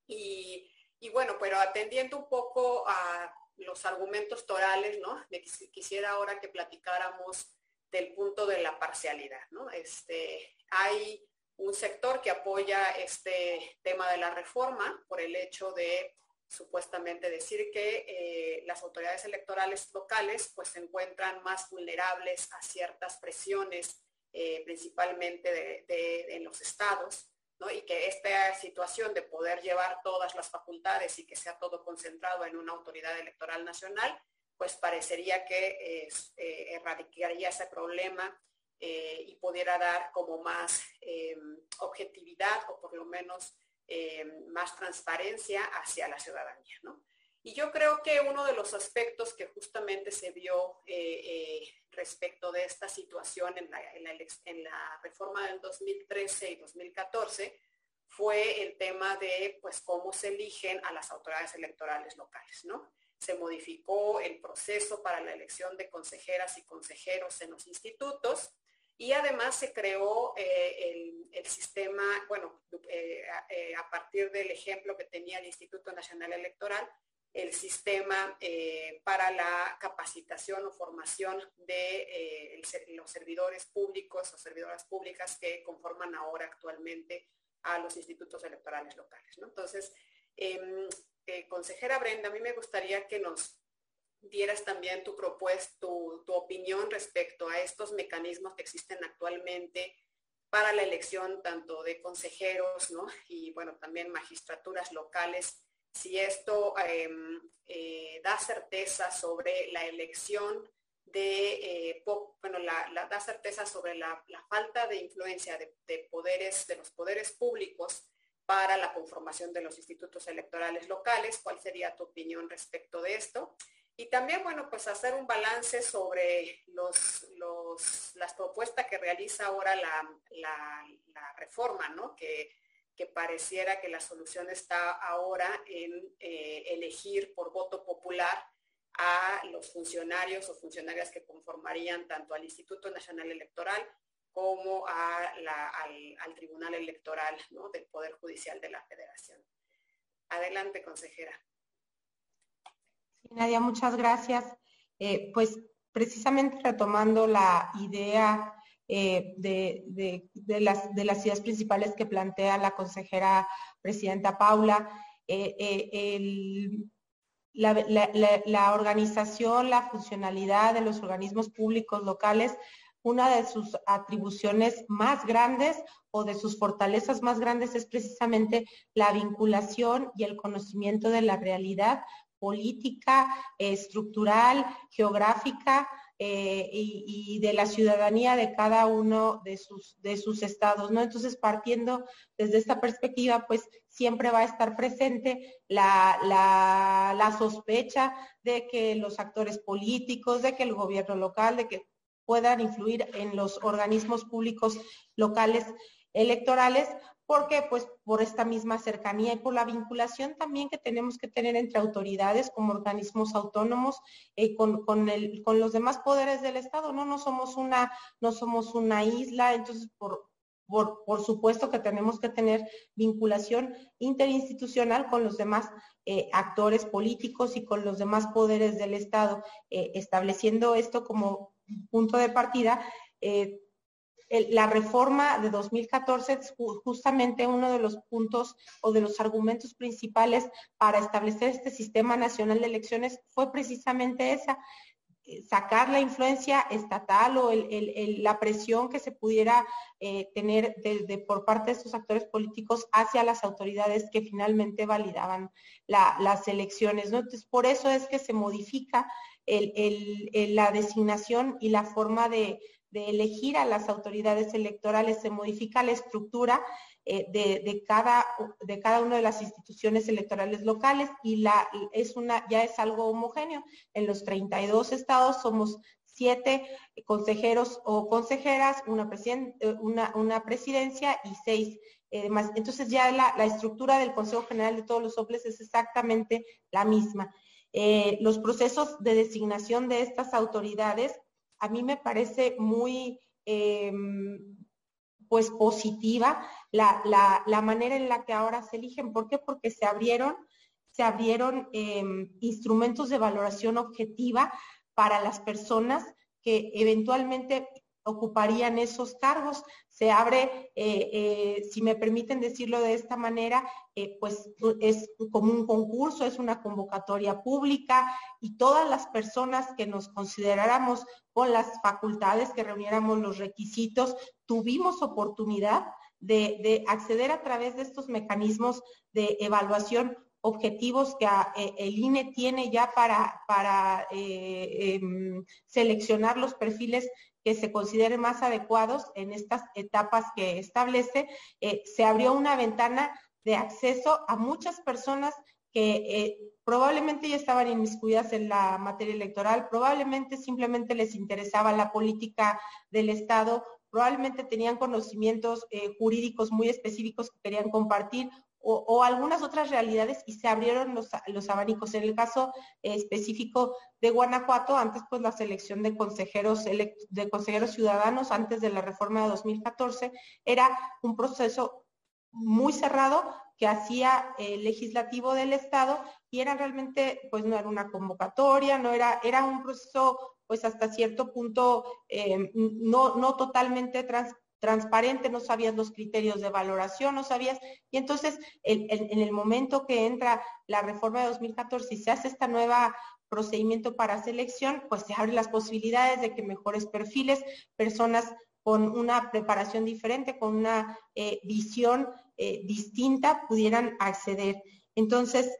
Y y bueno, pero atendiendo un poco a los argumentos torales, ¿no? quisiera ahora que platicáramos del punto de la parcialidad, ¿no? Este, hay un sector que apoya este tema de la reforma por el hecho de supuestamente decir que eh, las autoridades electorales locales pues se encuentran más vulnerables a ciertas presiones, eh, principalmente de, en los estados, y que esta situación de poder llevar todas las facultades y que sea todo concentrado en una autoridad electoral nacional, pues parecería que eh, erradicaría ese problema eh, y pudiera dar como más em, objetividad o por lo menos em, más transparencia hacia la ciudadanía. Y yo creo que uno de los aspectos que justamente se vio eh, respecto de esta situación en la, reforma del 2013 y 2014 fue el tema de pues cómo se eligen a las autoridades electorales locales, ¿no? Se modificó el proceso para la elección de consejeras y consejeros en los institutos y además se creó eh, el, sistema, bueno, eh, eh, a partir del ejemplo que tenía el Instituto Nacional Electoral, el sistema eh, para la capacitación o formación de eh, los servidores públicos o servidoras públicas que conforman ahora actualmente a los institutos electorales locales. Entonces, em, eh, consejera Brenda, a mí me gustaría que nos dieras también tu propuesta, tu, tu opinión respecto a estos mecanismos que existen actualmente para la elección tanto de consejeros ¿no? y bueno, también magistraturas locales si esto em, eh, da certeza sobre la elección de, eh, bueno, la, da certeza sobre la, falta de influencia de, poderes, de los poderes públicos para la conformación de los institutos electorales locales. ¿Cuál sería tu opinión respecto de esto? Y también, bueno, pues hacer un balance sobre los, las propuestas que realiza ahora la, reforma, ¿no? Que, que, pareciera que la solución está ahora en eh, elegir por voto popular a los funcionarios o funcionarias que conformarían tanto al Instituto Nacional Electoral como al, Tribunal Electoral del Poder Judicial de la Federación. Adelante, consejera. Nadia, muchas gracias. Eh, pues precisamente retomando la idea eh, de, las, de ideas principales que plantea la consejera presidenta Paula, eh, la, organización, la funcionalidad de los organismos públicos locales, una de sus atribuciones más grandes o de sus fortalezas más grandes es precisamente la vinculación y el conocimiento de la realidad política, estructural, geográfica eh, y, de la ciudadanía de cada uno de sus, de sus estados, ¿no? Entonces, partiendo desde esta perspectiva, pues siempre va a estar presente la, la sospecha de que los actores políticos, de que el gobierno local, de que puedan influir en los organismos públicos locales electorales porque pues por esta misma cercanía y por la vinculación también que tenemos que tener entre autoridades como organismos autónomos eh, con, con, el, con los demás poderes del Estado, ¿no? No somos una, no somos una isla, entonces por, por, por, supuesto que tenemos que tener vinculación interinstitucional con los demás eh, actores políticos y con los demás poderes del Estado, eh, estableciendo esto como punto de partida la reforma de 2014 es justamente uno de los puntos o de los argumentos principales para establecer este sistema nacional de elecciones fue precisamente esa, eh, sacar la influencia estatal o la presión que se pudiera eh, tener por parte de estos actores políticos hacia las autoridades que finalmente validaban las elecciones. Entonces, por eso es que se modifica la designación y la forma de, de elegir a las autoridades electorales, se modifica la estructura eh, de, cada, de cada una de las instituciones electorales locales y la, es una, ya es algo homogéneo. En los 32 estados somos siete consejeros o consejeras, una, eh, una, una presidencia y seis eh, más. Entonces ya la, la, estructura del Consejo General de todos los soples es exactamente la misma. los procesos de designación de estas autoridades a mí me parece muy em, pues positiva la, manera en la que ahora se eligen. ¿Por qué? Porque se abrieron, se abrieron em, instrumentos de valoración objetiva para las personas que eventualmente ocuparían esos cargos. Se abre, eh, eh, si me permiten decirlo de esta manera, eh, pues es como un concurso, es una convocatoria pública y todas las personas que nos consideráramos con las facultades, que reuniéramos los requisitos, tuvimos oportunidad de, acceder a través de estos mecanismos de evaluación objetivos que el INE tiene ya para, para em, seleccionar los perfiles que se consideren más adecuados en estas etapas que establece, eh, se abrió una ventana de acceso a muchas personas que eh, probablemente ya estaban inmiscuidas en la materia electoral, probablemente simplemente les interesaba la política del Estado, probablemente tenían conocimientos eh, jurídicos muy específicos que querían compartir o, algunas otras realidades y se abrieron los, los abanicos. En el caso específico de Guanajuato, antes pues la selección de consejeros, de consejeros ciudadanos antes de la reforma de 2014 era un proceso muy cerrado que hacía el legislativo del estado y era realmente pues no era una convocatoria, no era, era un proceso pues hasta cierto punto eh, no, no totalmente trans, transparente, no sabías los criterios de valoración, no sabías, y entonces en el momento que entra la reforma de 2014 y se hace esta nueva procedimiento para selección, pues se abren las posibilidades de que mejores perfiles, personas con una preparación diferente, con una eh, visión eh, distinta, pudieran acceder. Entonces,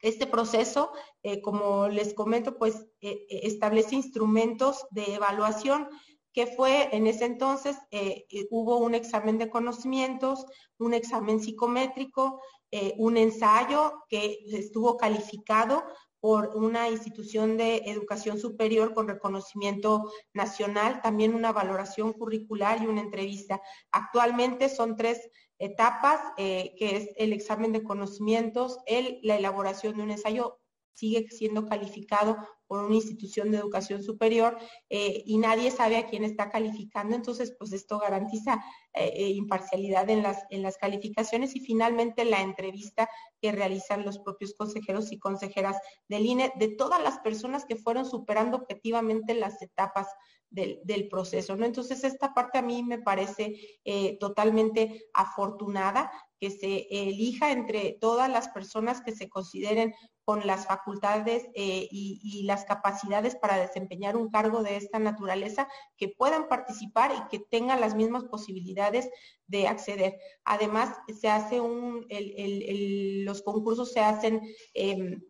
este proceso, eh, como les comento, pues establece instrumentos de evaluación que fue en ese entonces, eh, eh, hubo un examen de conocimientos, un examen psicométrico, eh, un ensayo que estuvo calificado por una institución de educación superior con reconocimiento nacional, también una valoración curricular y una entrevista. Actualmente son tres etapas, que es el examen de conocimientos, el, la elaboración de un ensayo sigue siendo calificado por una institución de educación superior eh, y nadie sabe a quién está calificando, entonces pues esto garantiza eh, eh, imparcialidad en las, en las calificaciones y finalmente la entrevista que realizan los propios consejeros y consejeras del INE de todas las personas que fueron superando objetivamente las etapas del, del proceso, ¿no? Entonces esta parte a mí me parece totalmente afortunada que se elija entre todas las personas que se consideren con las facultades eh, y, las capacidades para desempeñar un cargo de esta naturaleza, que puedan participar y que tengan las mismas posibilidades de acceder. Además, se hace un, los concursos se hacen em,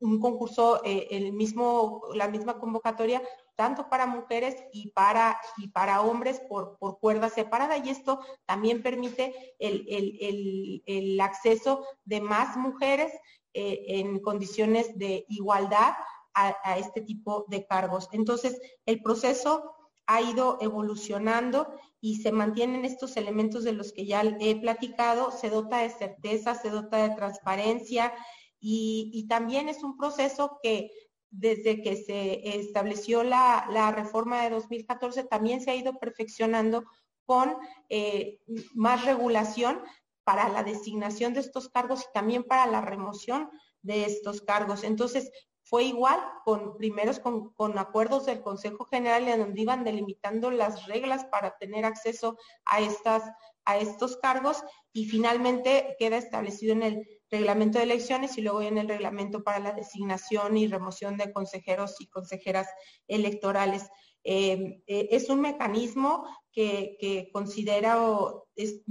un concurso, eh, el mismo, la misma convocatoria tanto para mujeres y para, y para hombres por, por cuerda separada y esto también permite el, el, el acceso de más mujeres eh, en condiciones de igualdad a, este tipo de cargos. Entonces, el proceso ha ido evolucionando y se mantienen estos elementos de los que ya he platicado, se dota de certeza, se dota de transparencia y, también es un proceso que desde que se estableció la, reforma de 2014 también se ha ido perfeccionando con eh, más regulación para la designación de estos cargos y también para la remoción de estos cargos. Entonces, fue igual con primeros con, acuerdos del Consejo General en donde iban delimitando las reglas para tener acceso a estas a estos cargos y finalmente queda establecido en el reglamento de elecciones y luego en el reglamento para la designación y remoción de consejeros y consejeras electorales. Eh, eh, es un mecanismo que, que considero es,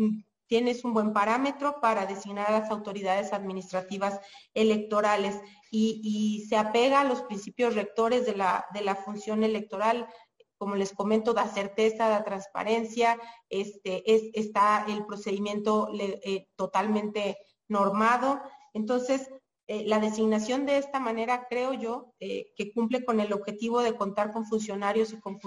tienes un buen parámetro para designar a las autoridades administrativas electorales y, se apega a los principios rectores de la, de la función electoral, como les comento, da certeza, da transparencia, este, es, está el procedimiento eh, totalmente normado. Entonces, eh, la designación de esta manera, creo yo, eh, que cumple con el objetivo de contar con funcionarios y con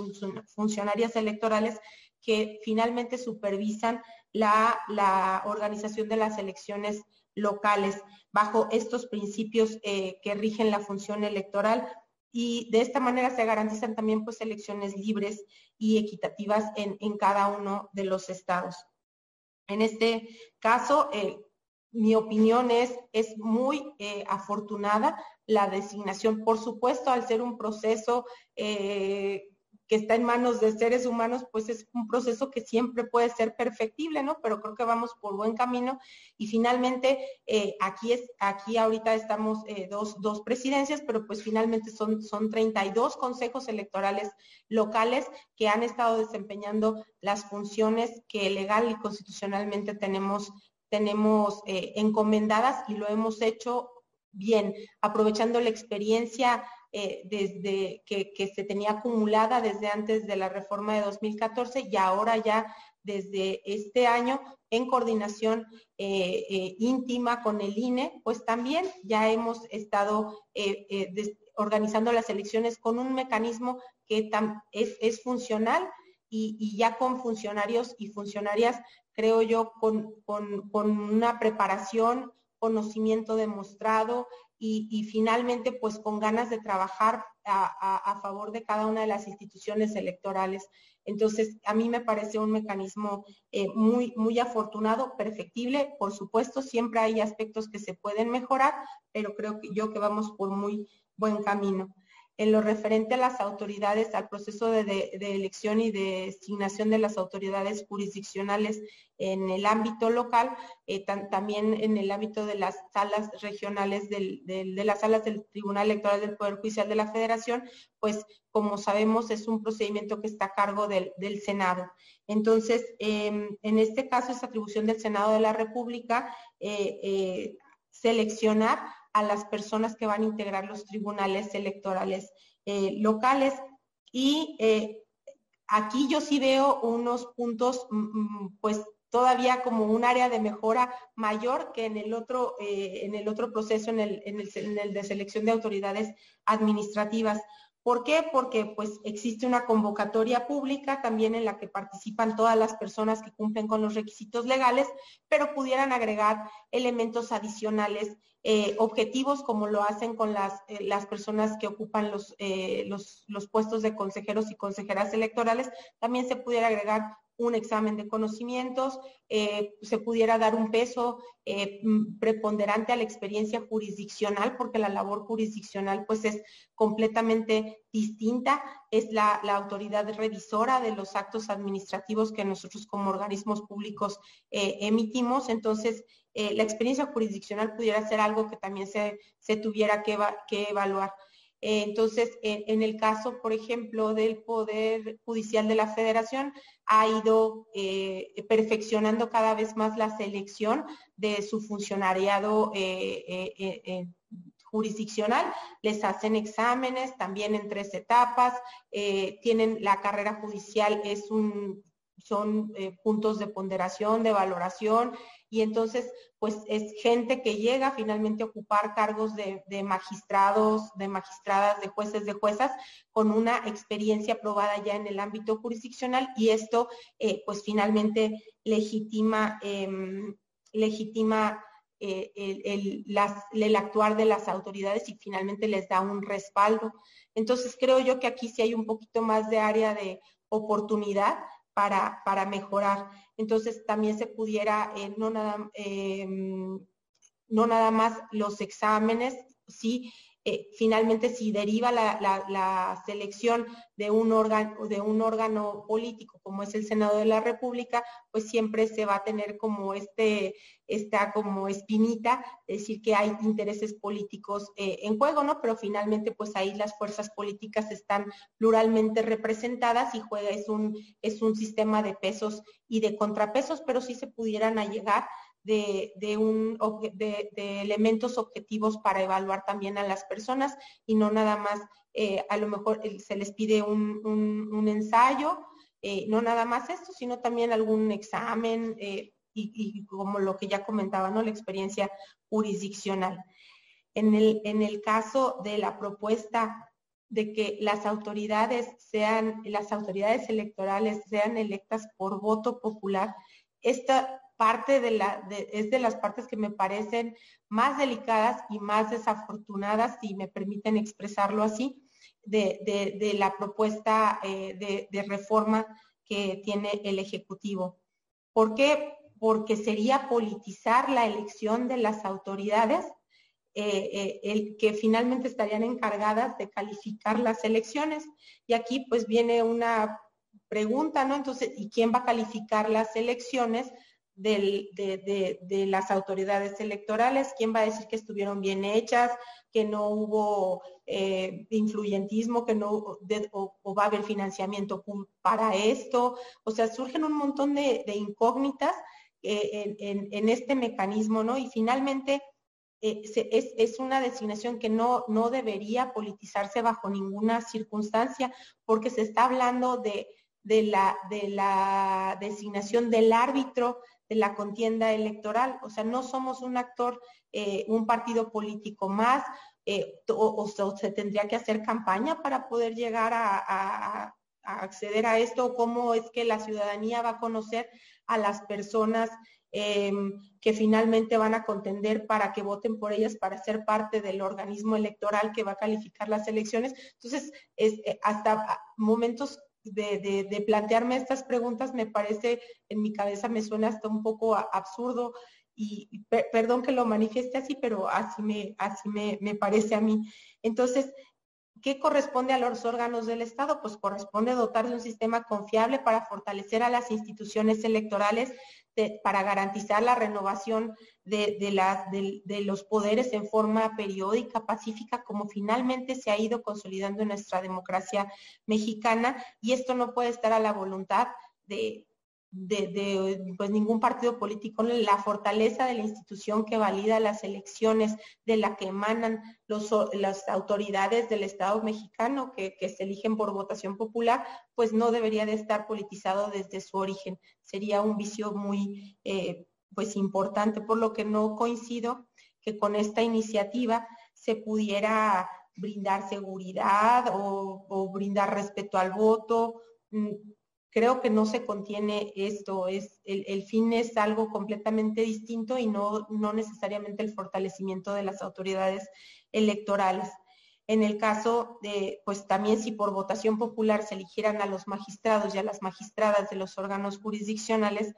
funcionarias electorales que finalmente supervisan la, organización de las elecciones locales bajo estos principios eh, que rigen la función electoral y de esta manera se garantizan también pues elecciones libres y equitativas en, cada uno de los estados. En este caso, eh, mi opinión es, es muy eh, afortunada la designación, por supuesto, al ser un proceso que está en manos de seres humanos, pues es un proceso que siempre puede ser perfectible, ¿no? Pero creo que vamos por buen camino. Y finalmente, eh, aquí es, aquí ahorita estamos eh, dos, dos presidencias, pero pues finalmente son, son 32 consejos electorales locales que han estado desempeñando las funciones que legal y constitucionalmente tenemos, tenemos eh, encomendadas y lo hemos hecho bien, aprovechando la experiencia eh, desde que, se tenía acumulada desde antes de la reforma de 2014 y ahora ya desde este año en coordinación eh, eh, íntima con el INE, pues también ya hemos estado organizando las elecciones con un mecanismo que es, funcional y, ya con funcionarios y funcionarias, creo yo, con, con una preparación, conocimiento demostrado, y, finalmente pues con ganas de trabajar a, favor de cada una de las instituciones electorales. Entonces, a mí me parece un mecanismo eh, muy, muy afortunado, perfectible. Por supuesto, siempre hay aspectos que se pueden mejorar, pero creo que yo que vamos por muy buen camino en lo referente a las autoridades, al proceso de, elección y de designación de las autoridades jurisdiccionales en el ámbito local, eh, también en el ámbito de las salas regionales, de las salas del Tribunal Electoral del Poder Judicial de la Federación, pues como sabemos es un procedimiento que está a cargo del, Senado. Entonces, em, en este caso es atribución del Senado de la República eh, eh, seleccionar a las personas que van a integrar los tribunales electorales eh, locales y eh, aquí yo sí veo unos puntos, mm, mm, pues todavía como un área de mejora mayor que en el otro, eh, en el otro proceso, en el, en, el, en el de selección de autoridades administrativas. ¿Por qué? Porque pues existe una convocatoria pública también en la que participan todas las personas que cumplen con los requisitos legales, pero pudieran agregar elementos adicionales, eh, objetivos como lo hacen con las, eh, las personas que ocupan los, los, los puestos de consejeros y consejeras electorales. También se pudiera agregar un examen de conocimientos, eh, se pudiera dar un peso eh, mm, preponderante a la experiencia jurisdiccional, porque la labor jurisdiccional pues es completamente distinta, es la, autoridad revisora de los actos administrativos que nosotros como organismos públicos eh, emitimos, entonces la experiencia jurisdiccional pudiera ser algo que también se, tuviera que, que evaluar. Entonces, en el caso, por ejemplo, del Poder Judicial de la Federación, ha ido eh, perfeccionando cada vez más la selección de su funcionariado eh, eh, jurisdiccional. Les hacen exámenes también en tres etapas. tienen la carrera judicial, es un, son puntos de ponderación, de valoración y entonces pues es gente que llega finalmente a ocupar cargos de, magistrados, de magistradas, de jueces, de juezas, con una experiencia probada ya en el ámbito jurisdiccional y esto eh, pues finalmente legitima, em, legitima eh, el, el, actuar de las autoridades y finalmente les da un respaldo. Entonces creo yo que aquí sí hay un poquito más de área de oportunidad para, para mejorar. Entonces también se pudiera, eh, no, nada, em, no nada más los exámenes, sí eh, finalmente si deriva la, selección de un, órgano, político como es el Senado de la República, pues siempre se va a tener como este, esta como espinita, es decir, que hay intereses políticos eh, en juego, ¿no? Pero finalmente pues ahí las fuerzas políticas están pluralmente representadas y juega, es un, es un sistema de pesos y de contrapesos, pero sí se pudieran llegar de, un, de, elementos objetivos para evaluar también a las personas y no nada más, eh, a lo mejor se les pide un, ensayo, eh, no nada más esto, sino también algún examen eh, y, como lo que ya comentaba, ¿no? La experiencia jurisdiccional. En el, en el caso de la propuesta de que las autoridades sean, las autoridades electorales sean electas por voto popular, esta parte de la, es de las partes que me parecen más delicadas y más desafortunadas, si me permiten expresarlo así, de, la propuesta eh, de, reforma que tiene el Ejecutivo. ¿Por qué? Porque sería politizar la elección de las autoridades eh, eh, el que finalmente estarían encargadas de calificar las elecciones. Y aquí pues viene una pregunta, ¿no? Entonces, ¿y quién va a calificar las elecciones? De, las autoridades electorales, quién va a decir que estuvieron bien hechas, que no hubo eh, influyentismo, que no o, va a haber financiamiento para esto. O sea, surgen un montón de, incógnitas eh, en, este mecanismo, ¿no? Y finalmente eh, es, una designación que no, no debería politizarse bajo ninguna circunstancia, porque se está hablando de, de, la, de la designación del árbitro de la contienda electoral. O sea, no somos un actor, eh, un partido político más, eh, o, se tendría que hacer campaña para poder llegar a, acceder a esto, cómo es que la ciudadanía va a conocer a las personas em, que finalmente van a contender para que voten por ellas para ser parte del organismo electoral que va a calificar las elecciones. Entonces, es, eh, hasta momentos de, plantearme estas preguntas me parece, en mi cabeza me suena hasta un poco absurdo y perdón que lo manifieste así, pero así me, así me, me parece a mí. Entonces, ¿Qué corresponde a los órganos del Estado? Pues corresponde dotar de un sistema confiable para fortalecer a las instituciones electorales, para garantizar la renovación de, de, los poderes en forma periódica, pacífica, como finalmente se ha ido consolidando en nuestra democracia mexicana. Y esto no puede estar a la voluntad de, de, pues ningún partido político, la fortaleza de la institución que valida las elecciones, de la que emanan los, las autoridades del Estado mexicano que, se eligen por votación popular, pues no debería de estar politizado desde su origen. Sería un vicio muy eh, pues importante, por lo que no coincido que con esta iniciativa se pudiera brindar seguridad o, o brindar respeto al voto mm, creo que no se contiene esto, es el, fin es algo completamente distinto y no, no necesariamente el fortalecimiento de las autoridades electorales. En el caso de, pues también si por votación popular se eligieran a los magistrados y a las magistradas de los órganos jurisdiccionales,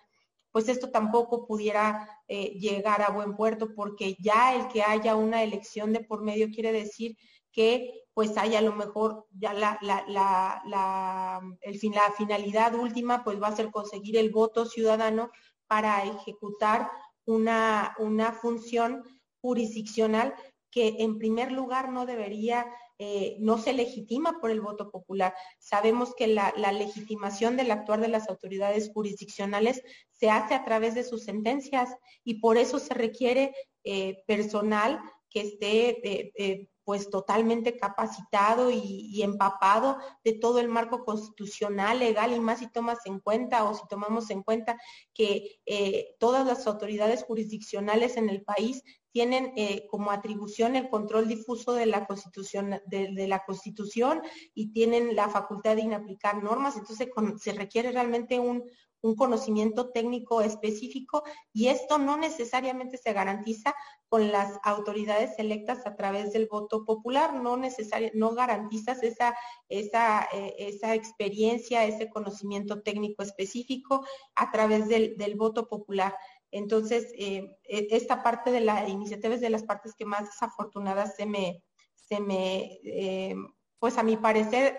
pues esto tampoco pudiera eh, llegar a buen puerto porque ya el que haya una elección de por medio quiere decir que pues hay a lo mejor ya la, la, el fin, la finalidad última pues va a ser conseguir el voto ciudadano para ejecutar una, una función jurisdiccional que en primer lugar no debería, eh, no se legitima por el voto popular. Sabemos que la, legitimación del actuar de las autoridades jurisdiccionales se hace a través de sus sentencias y por eso se requiere eh, personal que esté eh, pues totalmente capacitado y, empapado de todo el marco constitucional, legal y más si tomas en cuenta o si tomamos en cuenta que eh, todas las autoridades jurisdiccionales en el país tienen eh, como atribución el control difuso de la constitución de, la constitución y tienen la facultad de inaplicar normas. Entonces se requiere realmente un, un conocimiento técnico específico y esto no necesariamente se garantiza con las autoridades electas a través del voto popular, no necesariamente, no garantizas esa, esa, eh, esa experiencia, ese conocimiento técnico específico a través del, voto popular. Entonces, eh, e, esta parte de la iniciativa es de las partes que más desafortunadas se me, se me eh, pues a mi parecer,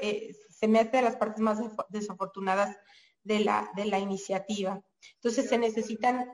se me hace de las partes más desafortunadas de la, de la iniciativa. Entonces se necesitan,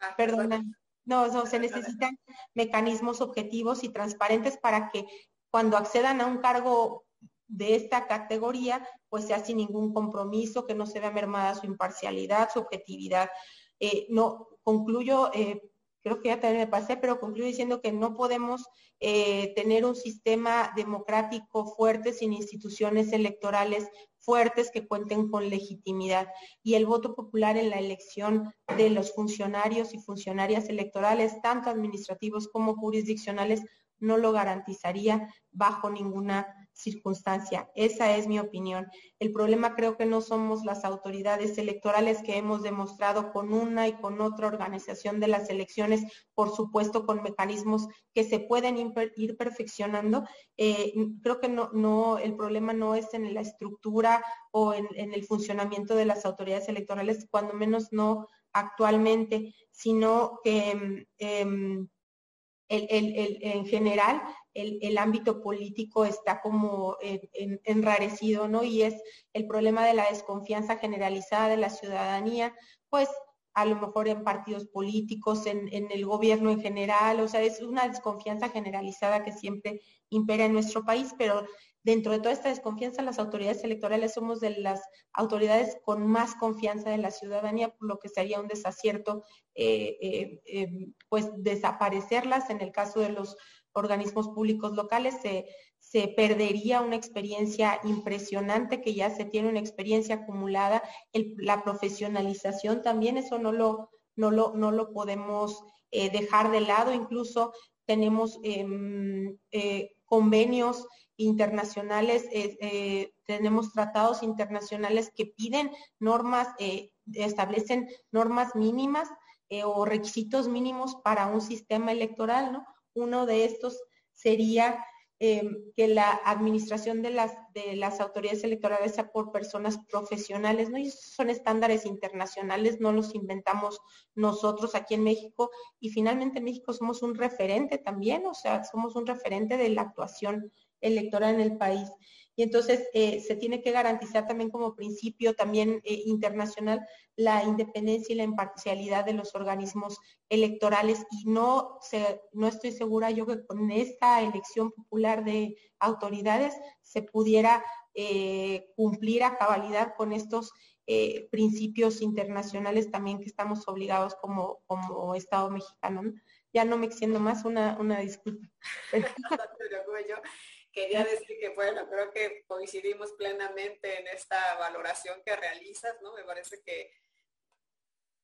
ah, perdona, no, no, se necesitan mecanismos objetivos y transparentes para que cuando accedan a un cargo de esta categoría, pues sea sin ningún compromiso, que no se vea mermada su imparcialidad, su objetividad. Eh, no, concluyo, eh, creo que ya también me pasé, pero concluyo diciendo que no podemos eh, tener un sistema democrático fuerte sin instituciones electorales fuertes que cuenten con legitimidad. Y el voto popular en la elección de los funcionarios y funcionarias electorales, tanto administrativos como jurisdiccionales, no lo garantizaría bajo ninguna circunstancia. Esa es mi opinión. El problema creo que no somos las autoridades electorales que hemos demostrado con una y con otra organización de las elecciones, por supuesto con mecanismos que se pueden ir perfeccionando. Eh, creo que no, no, el problema no es en la estructura o en, el funcionamiento de las autoridades electorales, cuando menos no actualmente, sino que en general el, ámbito político está como enrarecido, ¿no? Y es el problema de la desconfianza generalizada de la ciudadanía, pues a lo mejor en partidos políticos, en, el gobierno en general, o sea, es una desconfianza generalizada que siempre impera en nuestro país, pero dentro de toda esta desconfianza, las autoridades electorales somos de las autoridades con más confianza de la ciudadanía, por lo que sería un desacierto, eh, eh, eh, pues desaparecerlas. En el caso de los organismos públicos locales, se, se perdería una experiencia impresionante que ya se tiene una experiencia acumulada, la profesionalización también, eso no lo, no lo, no lo podemos dejar de lado, incluso tenemos em, convenios internacionales, eh, tenemos tratados internacionales que piden normas, establecen normas mínimas o requisitos mínimos para un sistema electoral, ¿no? Uno de estos sería eh, que la administración de las, de las autoridades electorales sea por personas profesionales, ¿no? Y son estándares internacionales, no los inventamos nosotros aquí en México. Y finalmente en México somos un referente también, o sea, somos un referente de la actuación electoral en el país. Y entonces eh, se tiene que garantizar también como principio también eh, internacional la independencia y la imparcialidad de los organismos electorales y no, se, no estoy segura yo que con esta elección popular de autoridades se pudiera eh, cumplir a cabalidad con estos principios internacionales también que estamos obligados como, como Estado mexicano. Ya no me extiendo más, una, una disculpa. quería decir que, bueno, creo que coincidimos plenamente en esta valoración que realizas, ¿no? Me parece que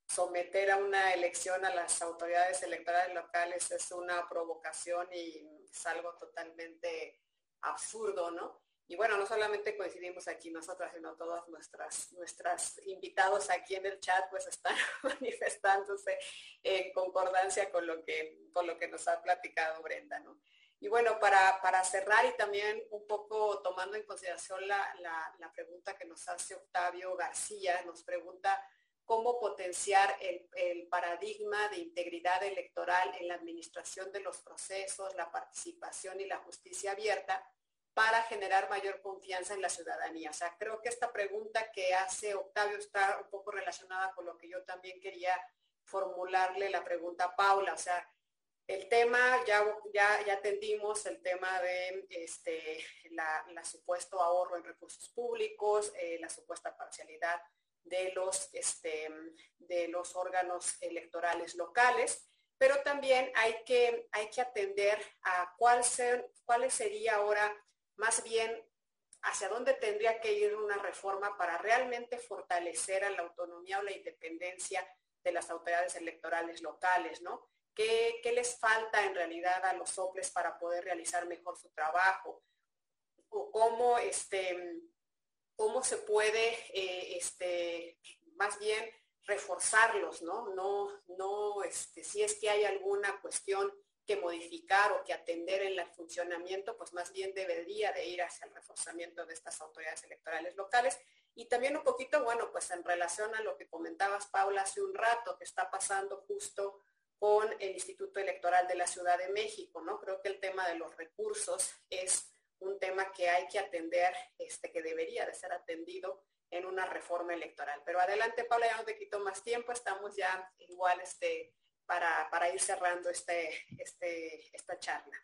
someter a una elección a las autoridades electorales locales es una provocación y es algo totalmente absurdo, ¿no? Y bueno, no solamente coincidimos aquí nosotras, sino todos nuestras, nuestras invitados aquí en el chat pues están manifestándose en concordancia con lo que, con lo que nos ha platicado Brenda, ¿no? Y bueno, para, para cerrar y también un poco tomando en consideración la, la pregunta que nos hace Octavio García, nos pregunta cómo potenciar el, paradigma de integridad electoral en la administración de los procesos, la participación y la justicia abierta para generar mayor confianza en la ciudadanía. O sea, creo que esta pregunta que hace Octavio está un poco relacionada con lo que yo también quería formularle la pregunta a Paula. O sea, el tema, ya, ya, ya atendimos el tema de este, la, supuesto ahorro en recursos públicos, eh, la supuesta parcialidad de los, este, de los órganos electorales locales, pero también hay que, hay que atender a cuál, ser, sería ahora más bien hacia dónde tendría que ir una reforma para realmente fortalecer a la autonomía o la independencia de las autoridades electorales locales, ¿no? ¿Qué, qué les falta en realidad a los soples para poder realizar mejor su trabajo? O cómo, este, cómo se puede eh, este, más bien reforzarlos, ¿no? No, no, este, si es que hay alguna cuestión que modificar o que atender en el funcionamiento, pues más bien debería de ir hacia el reforzamiento de estas autoridades electorales locales. Y también un poquito, bueno, pues en relación a lo que comentabas, Paula, hace un rato, que está pasando justo con el Instituto Electoral de la Ciudad de México, ¿no? Creo que el tema de los recursos es un tema que hay que atender, este, que debería de ser atendido en una reforma electoral. Pero adelante, Paula, ya no te quito más tiempo, estamos ya igual este, para, para ir cerrando este, este, esta charla.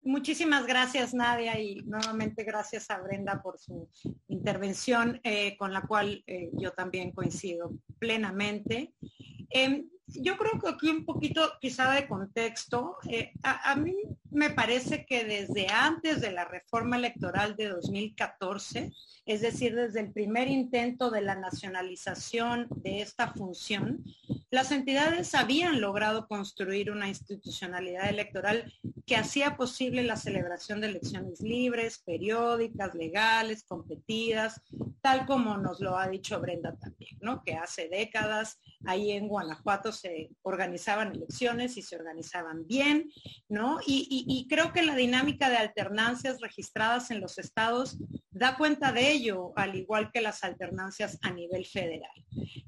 Muchísimas gracias, Nadia, y nuevamente gracias a Brenda por su intervención, eh, con la cual eh, yo también coincido plenamente. Em, yo creo que aquí un poquito quizá de contexto, eh, a, mí me parece que desde antes de la reforma electoral de 2014, es decir, desde el primer intento de la nacionalización de esta función, las entidades habían logrado construir una institucionalidad electoral que hacía posible la celebración de elecciones libres, periódicas, legales, competidas, tal como nos lo ha dicho Brenda también, ¿no? Que hace décadas ahí en Guanajuato se organizaban elecciones y se organizaban bien, ¿no? Y, creo que la dinámica de alternancias registradas en los estados da cuenta de ello, al igual que las alternancias a nivel federal.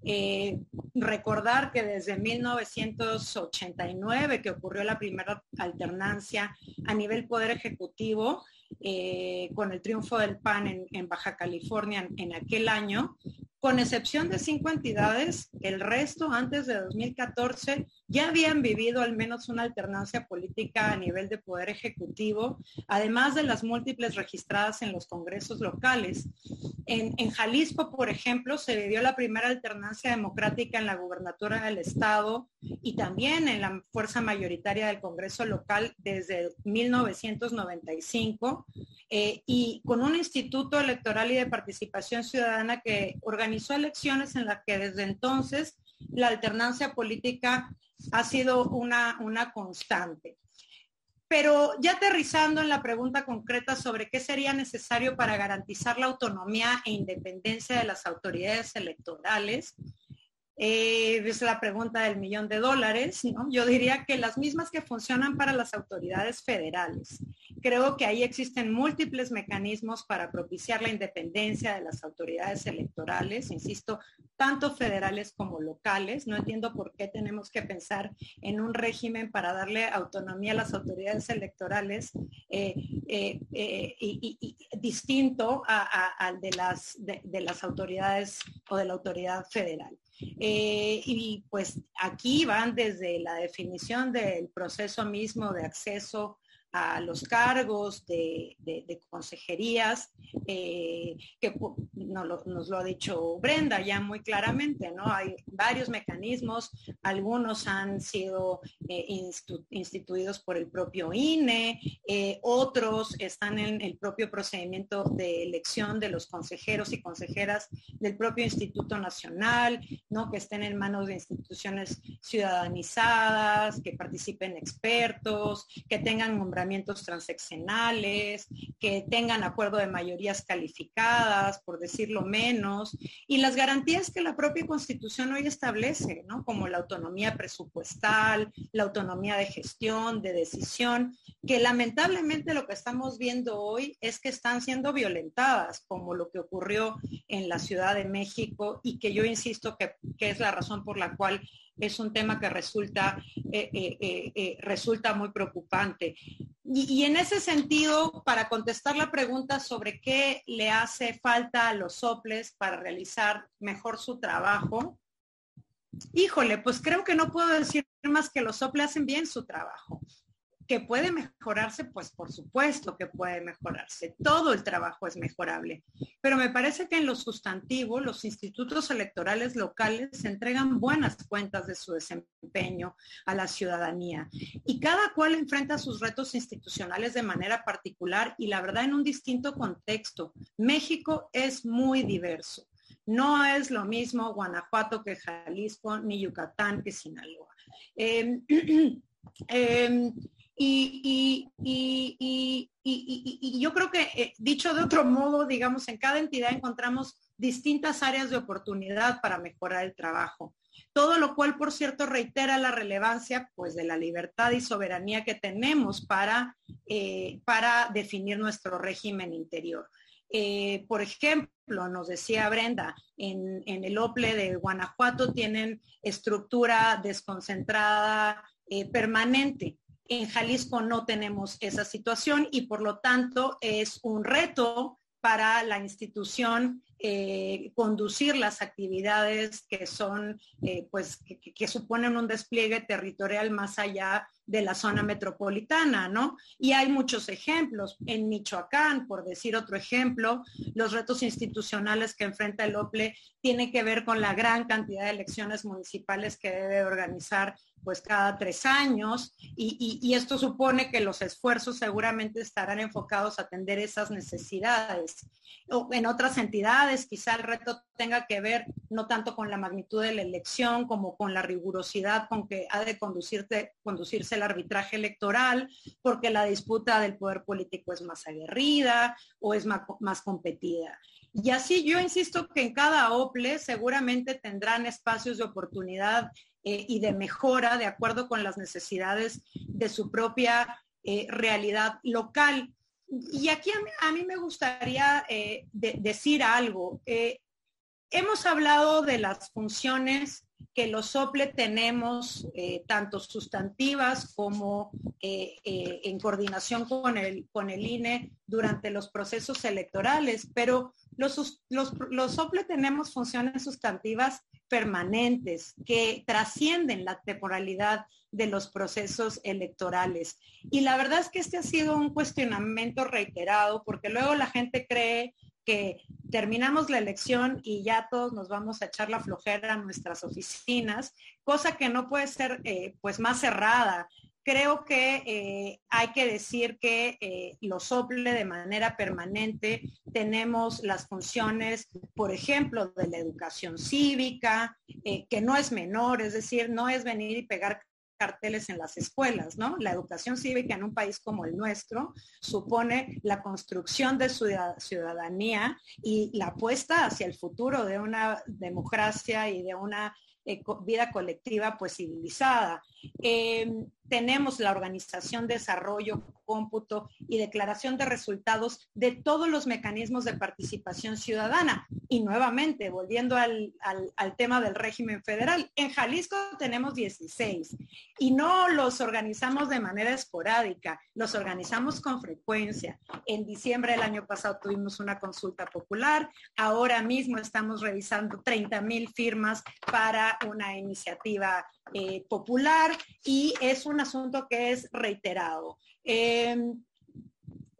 Eh, recordar que desde 1989, que ocurrió la primera alternancia a nivel poder ejecutivo, eh, con el triunfo del PAN en, Baja California en, aquel año, con excepción de cinco entidades, el resto antes de 2014 ya habían vivido al menos una alternancia política a nivel de poder ejecutivo, además de las múltiples registradas en los congresos locales. En, Jalisco, por ejemplo, se vivió la primera alternancia democrática en la gubernatura del estado y también en la fuerza mayoritaria del Congreso local desde 1995 eh, y con un instituto electoral y de participación ciudadana que organizó elecciones en las que desde entonces la alternancia política ha sido una, una constante. Pero ya aterrizando en la pregunta concreta sobre qué sería necesario para garantizar la autonomía e independencia de las autoridades electorales, eh, es la pregunta del millón de dólares, Yo diría que las mismas que funcionan para las autoridades federales. Creo que ahí existen múltiples mecanismos para propiciar la independencia de las autoridades electorales, insisto, tanto federales como locales. No entiendo por qué tenemos que pensar en un régimen para darle autonomía a las autoridades electorales eh, eh, y, distinto al de las, de las autoridades o de la autoridad federal. Eh, y pues aquí van desde la definición del proceso mismo de acceso a los cargos de, consejerías, eh, que nos lo ha dicho Brenda ya muy claramente, ¿no? Hay varios mecanismos, algunos han sido eh, instituidos por el propio INE, eh, otros están en el propio procedimiento de elección de los consejeros y consejeras del propio Instituto Nacional, ¿no? Que estén en manos de instituciones ciudadanizadas, que participen expertos, que tengan nombramientos transaccionales, que tengan acuerdo de mayorías calificadas, por decirlo menos, y las garantías que la propia Constitución hoy establece, ¿no? Como la autonomía presupuestal, la autonomía de gestión, de decisión, que lamentablemente lo que estamos viendo hoy es que están siendo violentadas, como lo que ocurrió en la Ciudad de México y que yo insisto que es la razón por la cual es un tema que resulta, eh, eh, eh, resulta muy preocupante. Y, en ese sentido, para contestar la pregunta sobre qué le hace falta a los soples para realizar mejor su trabajo, híjole, pues creo que no puedo decir más que los soples hacen bien su trabajo. ¿Que puede mejorarse? Pues por supuesto que puede mejorarse. Todo el trabajo es mejorable. Pero me parece que en lo sustantivo, los institutos electorales locales entregan buenas cuentas de su desempeño a la ciudadanía. Y cada cual enfrenta sus retos institucionales de manera particular y la verdad en un distinto contexto. México es muy diverso. No es lo mismo Guanajuato que Jalisco, ni Yucatán que Sinaloa. Em, em, y, yo creo que, eh, dicho de otro modo, digamos, en cada entidad encontramos distintas áreas de oportunidad para mejorar el trabajo. Todo lo cual, por cierto, reitera la relevancia pues, de la libertad y soberanía que tenemos para, eh, para definir nuestro régimen interior. Eh, por ejemplo, nos decía Brenda, en, en, el OPLE de Guanajuato tienen estructura desconcentrada permanente. En Jalisco no tenemos esa situación y por lo tanto es un reto para la institución eh, conducir las actividades que son, eh, pues, que, suponen un despliegue territorial más allá de la zona metropolitana, ¿no? Y hay muchos ejemplos. En Michoacán, por decir otro ejemplo, los retos institucionales que enfrenta el OPLE tienen que ver con la gran cantidad de elecciones municipales que debe organizar pues cada tres años y, esto supone que los esfuerzos seguramente estarán enfocados a atender esas necesidades. O en otras entidades quizá el reto tenga que ver no tanto con la magnitud de la elección como con la rigurosidad con que ha de conducirse el arbitraje electoral, porque la disputa del poder político es más aguerrida o es más, más competida. Y así yo insisto que en cada OPLE seguramente tendrán espacios de oportunidad eh, y de mejora de acuerdo con las necesidades de su propia eh, realidad local. Y aquí a mí, me gustaría eh, decir algo. hemos hablado de las funciones que los SOPLE tenemos, tanto sustantivas como en coordinación con el, con el INE durante los procesos electorales, pero los, los, los SOPLE tenemos funciones sustantivas permanentes que trascienden la temporalidad de los procesos electorales. Y la verdad es que este ha sido un cuestionamiento reiterado porque luego la gente cree que terminamos la elección y ya todos nos vamos a echar la flojera a nuestras oficinas, cosa que no puede ser eh, pues más cerrada. Creo que eh, hay que decir que eh, los sople de manera permanente. Tenemos las funciones, por ejemplo, de la educación cívica, eh, que no es menor, es decir, no es venir y pegar carteles en las escuelas, ¿no? La educación cívica en un país como el nuestro supone la construcción de su ciudadanía y la apuesta hacia el futuro de una democracia y de una vida colectiva pues civilizada. Em, tenemos la organización, desarrollo, cómputo y declaración de resultados de todos los mecanismos de participación ciudadana. Y nuevamente, volviendo al, tema del régimen federal, en Jalisco tenemos 16 y no los organizamos de manera esporádica, los organizamos con frecuencia. En diciembre del año pasado tuvimos una consulta popular, ahora mismo estamos revisando 30 mil firmas para una iniciativa eh, popular y es un asunto que es reiterado. Em,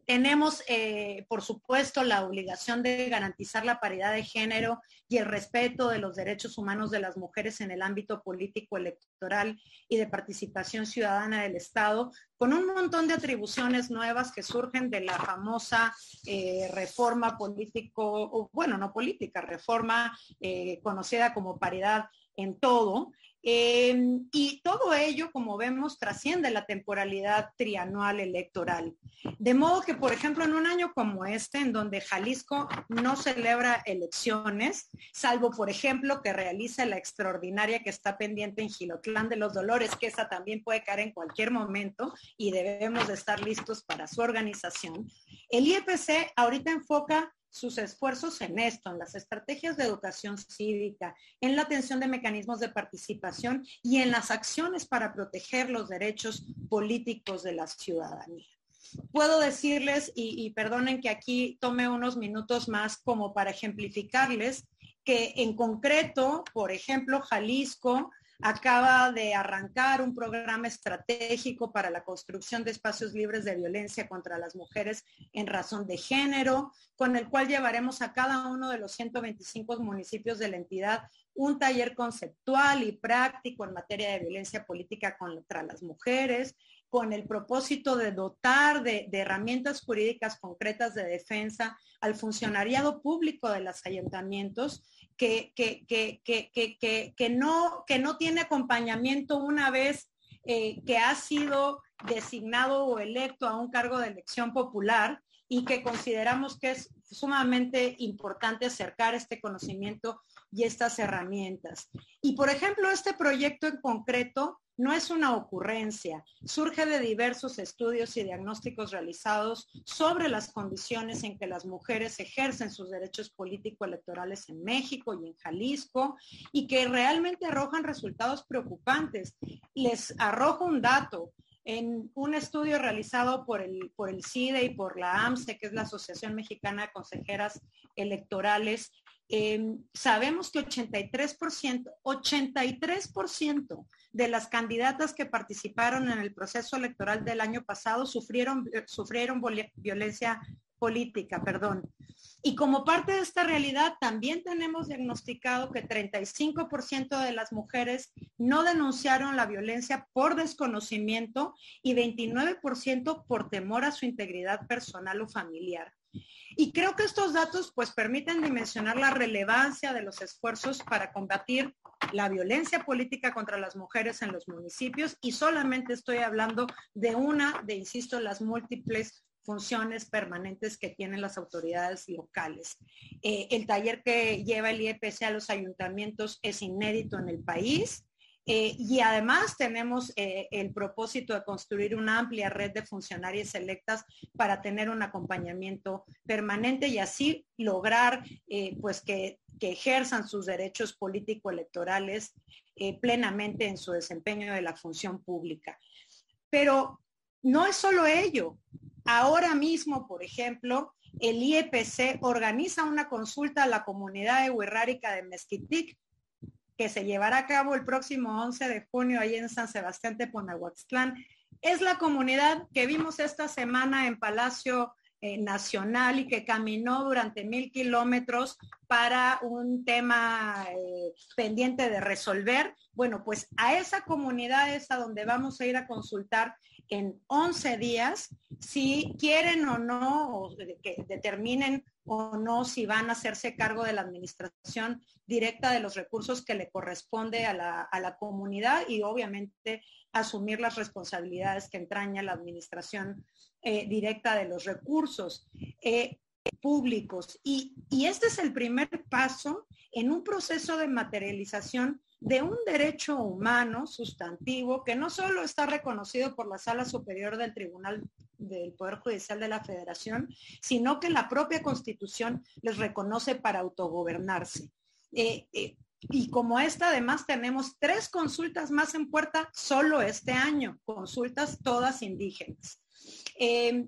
tenemos, eh, por supuesto, la obligación de garantizar la paridad de género y el respeto de los derechos humanos de las mujeres en el ámbito político, electoral y de participación ciudadana del Estado, con un montón de atribuciones nuevas que surgen de la famosa eh, reforma político, o bueno, no política, reforma conocida como paridad en todo, Em, y todo ello, como vemos, trasciende la temporalidad trianual electoral. De modo que, por ejemplo, en un año como este, en donde Jalisco no celebra elecciones, salvo, por ejemplo, que realiza la extraordinaria que está pendiente en Gilotlán de los Dolores, que esa también puede caer en cualquier momento y debemos de estar listos para su organización, el IEPC ahorita enfoca sus esfuerzos en esto, en las estrategias de educación cívica, en la atención de mecanismos de participación y en las acciones para proteger los derechos políticos de la ciudadanía. Puedo decirles, y, perdonen que aquí tome unos minutos más como para ejemplificarles, que en concreto, por ejemplo, Jalisco acaba de arrancar un programa estratégico para la construcción de espacios libres de violencia contra las mujeres en razón de género, con el cual llevaremos a cada uno de los 125 municipios de la entidad un taller conceptual y práctico en materia de violencia política contra las mujeres, con el propósito de dotar de, herramientas jurídicas concretas de defensa al funcionariado público de los ayuntamientos que, que, no, que no tiene acompañamiento una vez eh, que ha sido designado o electo a un cargo de elección popular y que consideramos que es sumamente importante acercar este conocimiento y estas herramientas. Y por ejemplo, este proyecto en concreto no es una ocurrencia, surge de diversos estudios y diagnósticos realizados sobre las condiciones en que las mujeres ejercen sus derechos político-electorales en México y en Jalisco y que realmente arrojan resultados preocupantes. Les arrojo un dato. En un estudio realizado por el, por el CIDE y por la AMSE, que es la Asociación Mexicana de Consejeras Electorales, Em, sabemos que 83%, 83% de las candidatas que participaron en el proceso electoral del año pasado sufrieron, eh, sufrieron violencia política, perdón. Y como parte de esta realidad, también tenemos diagnosticado que 35% de las mujeres no denunciaron la violencia por desconocimiento y 29% por temor a su integridad personal o familiar. Y creo que estos datos pues permiten dimensionar la relevancia de los esfuerzos para combatir la violencia política contra las mujeres en los municipios y solamente estoy hablando de una de, insisto, las múltiples funciones permanentes que tienen las autoridades locales. Eh, el taller que lleva el IEPC a los ayuntamientos es inédito en el país. Eh, y además tenemos eh, el propósito de construir una amplia red de funcionarias electas para tener un acompañamiento permanente y así lograr eh, pues que, ejerzan sus derechos político-electorales plenamente en su desempeño de la función pública. Pero no es solo ello. Ahora mismo, por ejemplo, el IEPC organiza una consulta a la comunidad ehuirrárica de Mezquitic que se llevará a cabo el próximo 11 de junio ahí en San Sebastián de Ponahuaxtlán. Es la comunidad que vimos esta semana en Palacio eh, Nacional y que caminó durante mil kilómetros para un tema eh, pendiente de resolver. Bueno, pues a esa comunidad es a donde vamos a ir a consultar en 11 días si quieren o no, que determinen o no si van a hacerse cargo de la administración directa de los recursos que le corresponde a la, comunidad y obviamente asumir las responsabilidades que entraña la administración eh, directa de los recursos eh, públicos. Y, y este es el primer paso en un proceso de materialización de un derecho humano sustantivo que no solo está reconocido por la Sala Superior del Tribunal del Poder Judicial de la Federación, sino que la propia Constitución les reconoce para autogobernarse. Eh, eh, y como esta, además, tenemos tres consultas más en puerta solo este año, consultas todas indígenas. Eh,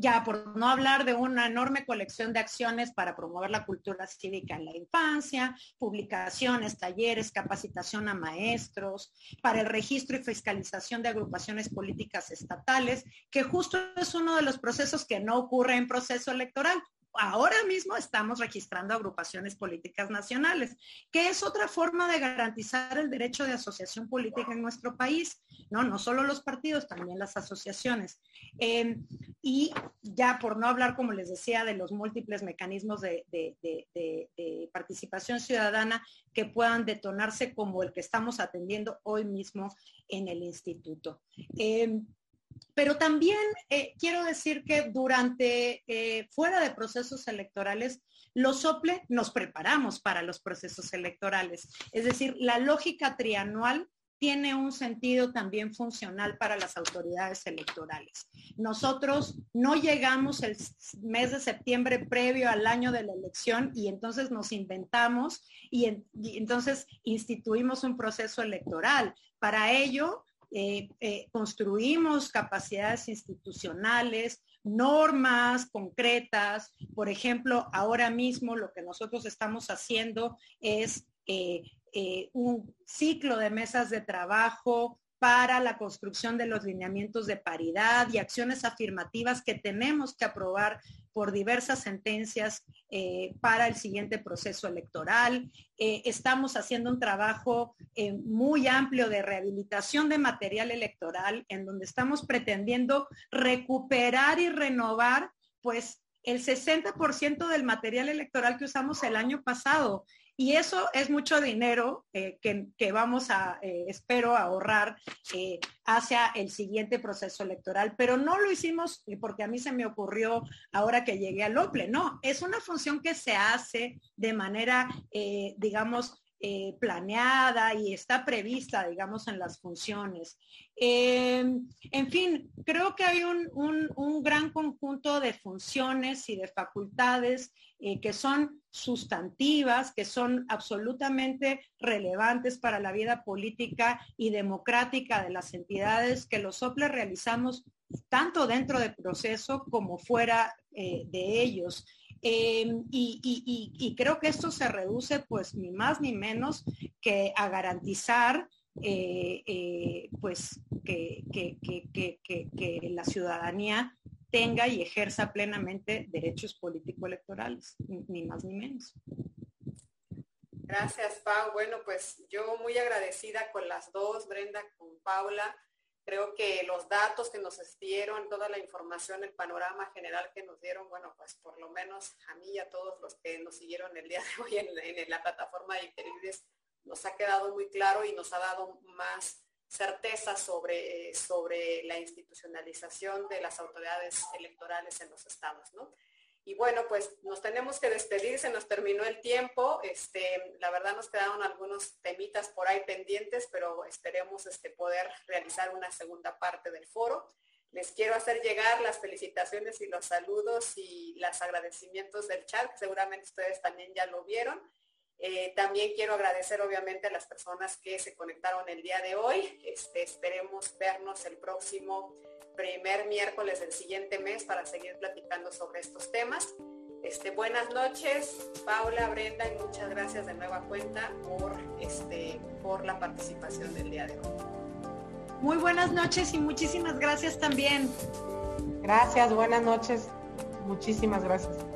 ya por no hablar de una enorme colección de acciones para promover la cultura cívica en la infancia, publicaciones, talleres, capacitación a maestros, para el registro y fiscalización de agrupaciones políticas estatales, que justo es uno de los procesos que no ocurre en proceso electoral ahora mismo estamos registrando agrupaciones políticas nacionales, que es otra forma de garantizar el derecho de asociación política en nuestro país, ¿no? No solo los partidos, también las asociaciones. Em, y ya por no hablar, como les decía, de los múltiples mecanismos de, participación ciudadana que puedan detonarse como el que estamos atendiendo hoy mismo en el instituto. Em, pero también eh, quiero decir que durante, eh, fuera de procesos electorales, los SOPLE nos preparamos para los procesos electorales. Es decir, la lógica trianual tiene un sentido también funcional para las autoridades electorales. Nosotros no llegamos el mes de septiembre previo al año de la elección y entonces nos inventamos y, y entonces instituimos un proceso electoral. Para ello, eh, eh, construimos capacidades institucionales, normas concretas. Por ejemplo, ahora mismo lo que nosotros estamos haciendo es eh, un ciclo de mesas de trabajo para la construcción de los lineamientos de paridad y acciones afirmativas que tenemos que aprobar por diversas sentencias eh, para el siguiente proceso electoral. Eh, estamos haciendo un trabajo eh, muy amplio de rehabilitación de material electoral en donde estamos pretendiendo recuperar y renovar pues el 60% del material electoral que usamos el año pasado. Y eso es mucho dinero eh, que, vamos a, eh, espero, ahorrar eh, hacia el siguiente proceso electoral. Pero no lo hicimos porque a mí se me ocurrió ahora que llegué al OPLE. No, es una función que se hace de manera, digamos, eh, planeada y está prevista, digamos, en las funciones. Em, en fin, creo que hay un, gran conjunto de funciones y de facultades eh, que son sustantivas, que son absolutamente relevantes para la vida política y democrática de las entidades que los SOPLE realizamos tanto dentro del proceso como fuera eh, de ellos. Em, y, creo que esto se reduce pues ni más ni menos que a garantizar eh, eh, pues que, que, la ciudadanía tenga y ejerza plenamente derechos político-electorales, ni más ni menos. Gracias, Pau. Bueno, pues yo muy agradecida con las dos, Brenda, con Paula Creo que los datos que nos dieron, toda la información, el panorama general que nos dieron, bueno, pues por lo menos a mí y a todos los que nos siguieron el día de hoy en, la plataforma de Interibres, nos ha quedado muy claro y nos ha dado más certeza sobre, sobre la institucionalización de las autoridades electorales en los estados, ¿no? Y bueno, pues nos tenemos que despedir, se nos terminó el tiempo. Este, la verdad nos quedaron algunos temitas por ahí pendientes, pero esperemos este, poder realizar una segunda parte del foro. Les quiero hacer llegar las felicitaciones y los saludos y los agradecimientos del chat, que seguramente ustedes también ya lo vieron. Eh, también quiero agradecer obviamente a las personas que se conectaron el día de hoy. Este, esperemos vernos el próximo primer miércoles del siguiente mes para seguir platicando sobre estos temas. Este, buenas noches, Paula, Brenda, y muchas gracias de nueva cuenta por, este, por la participación del día de hoy. Muy buenas noches y muchísimas gracias también. Gracias, buenas noches. Muchísimas gracias.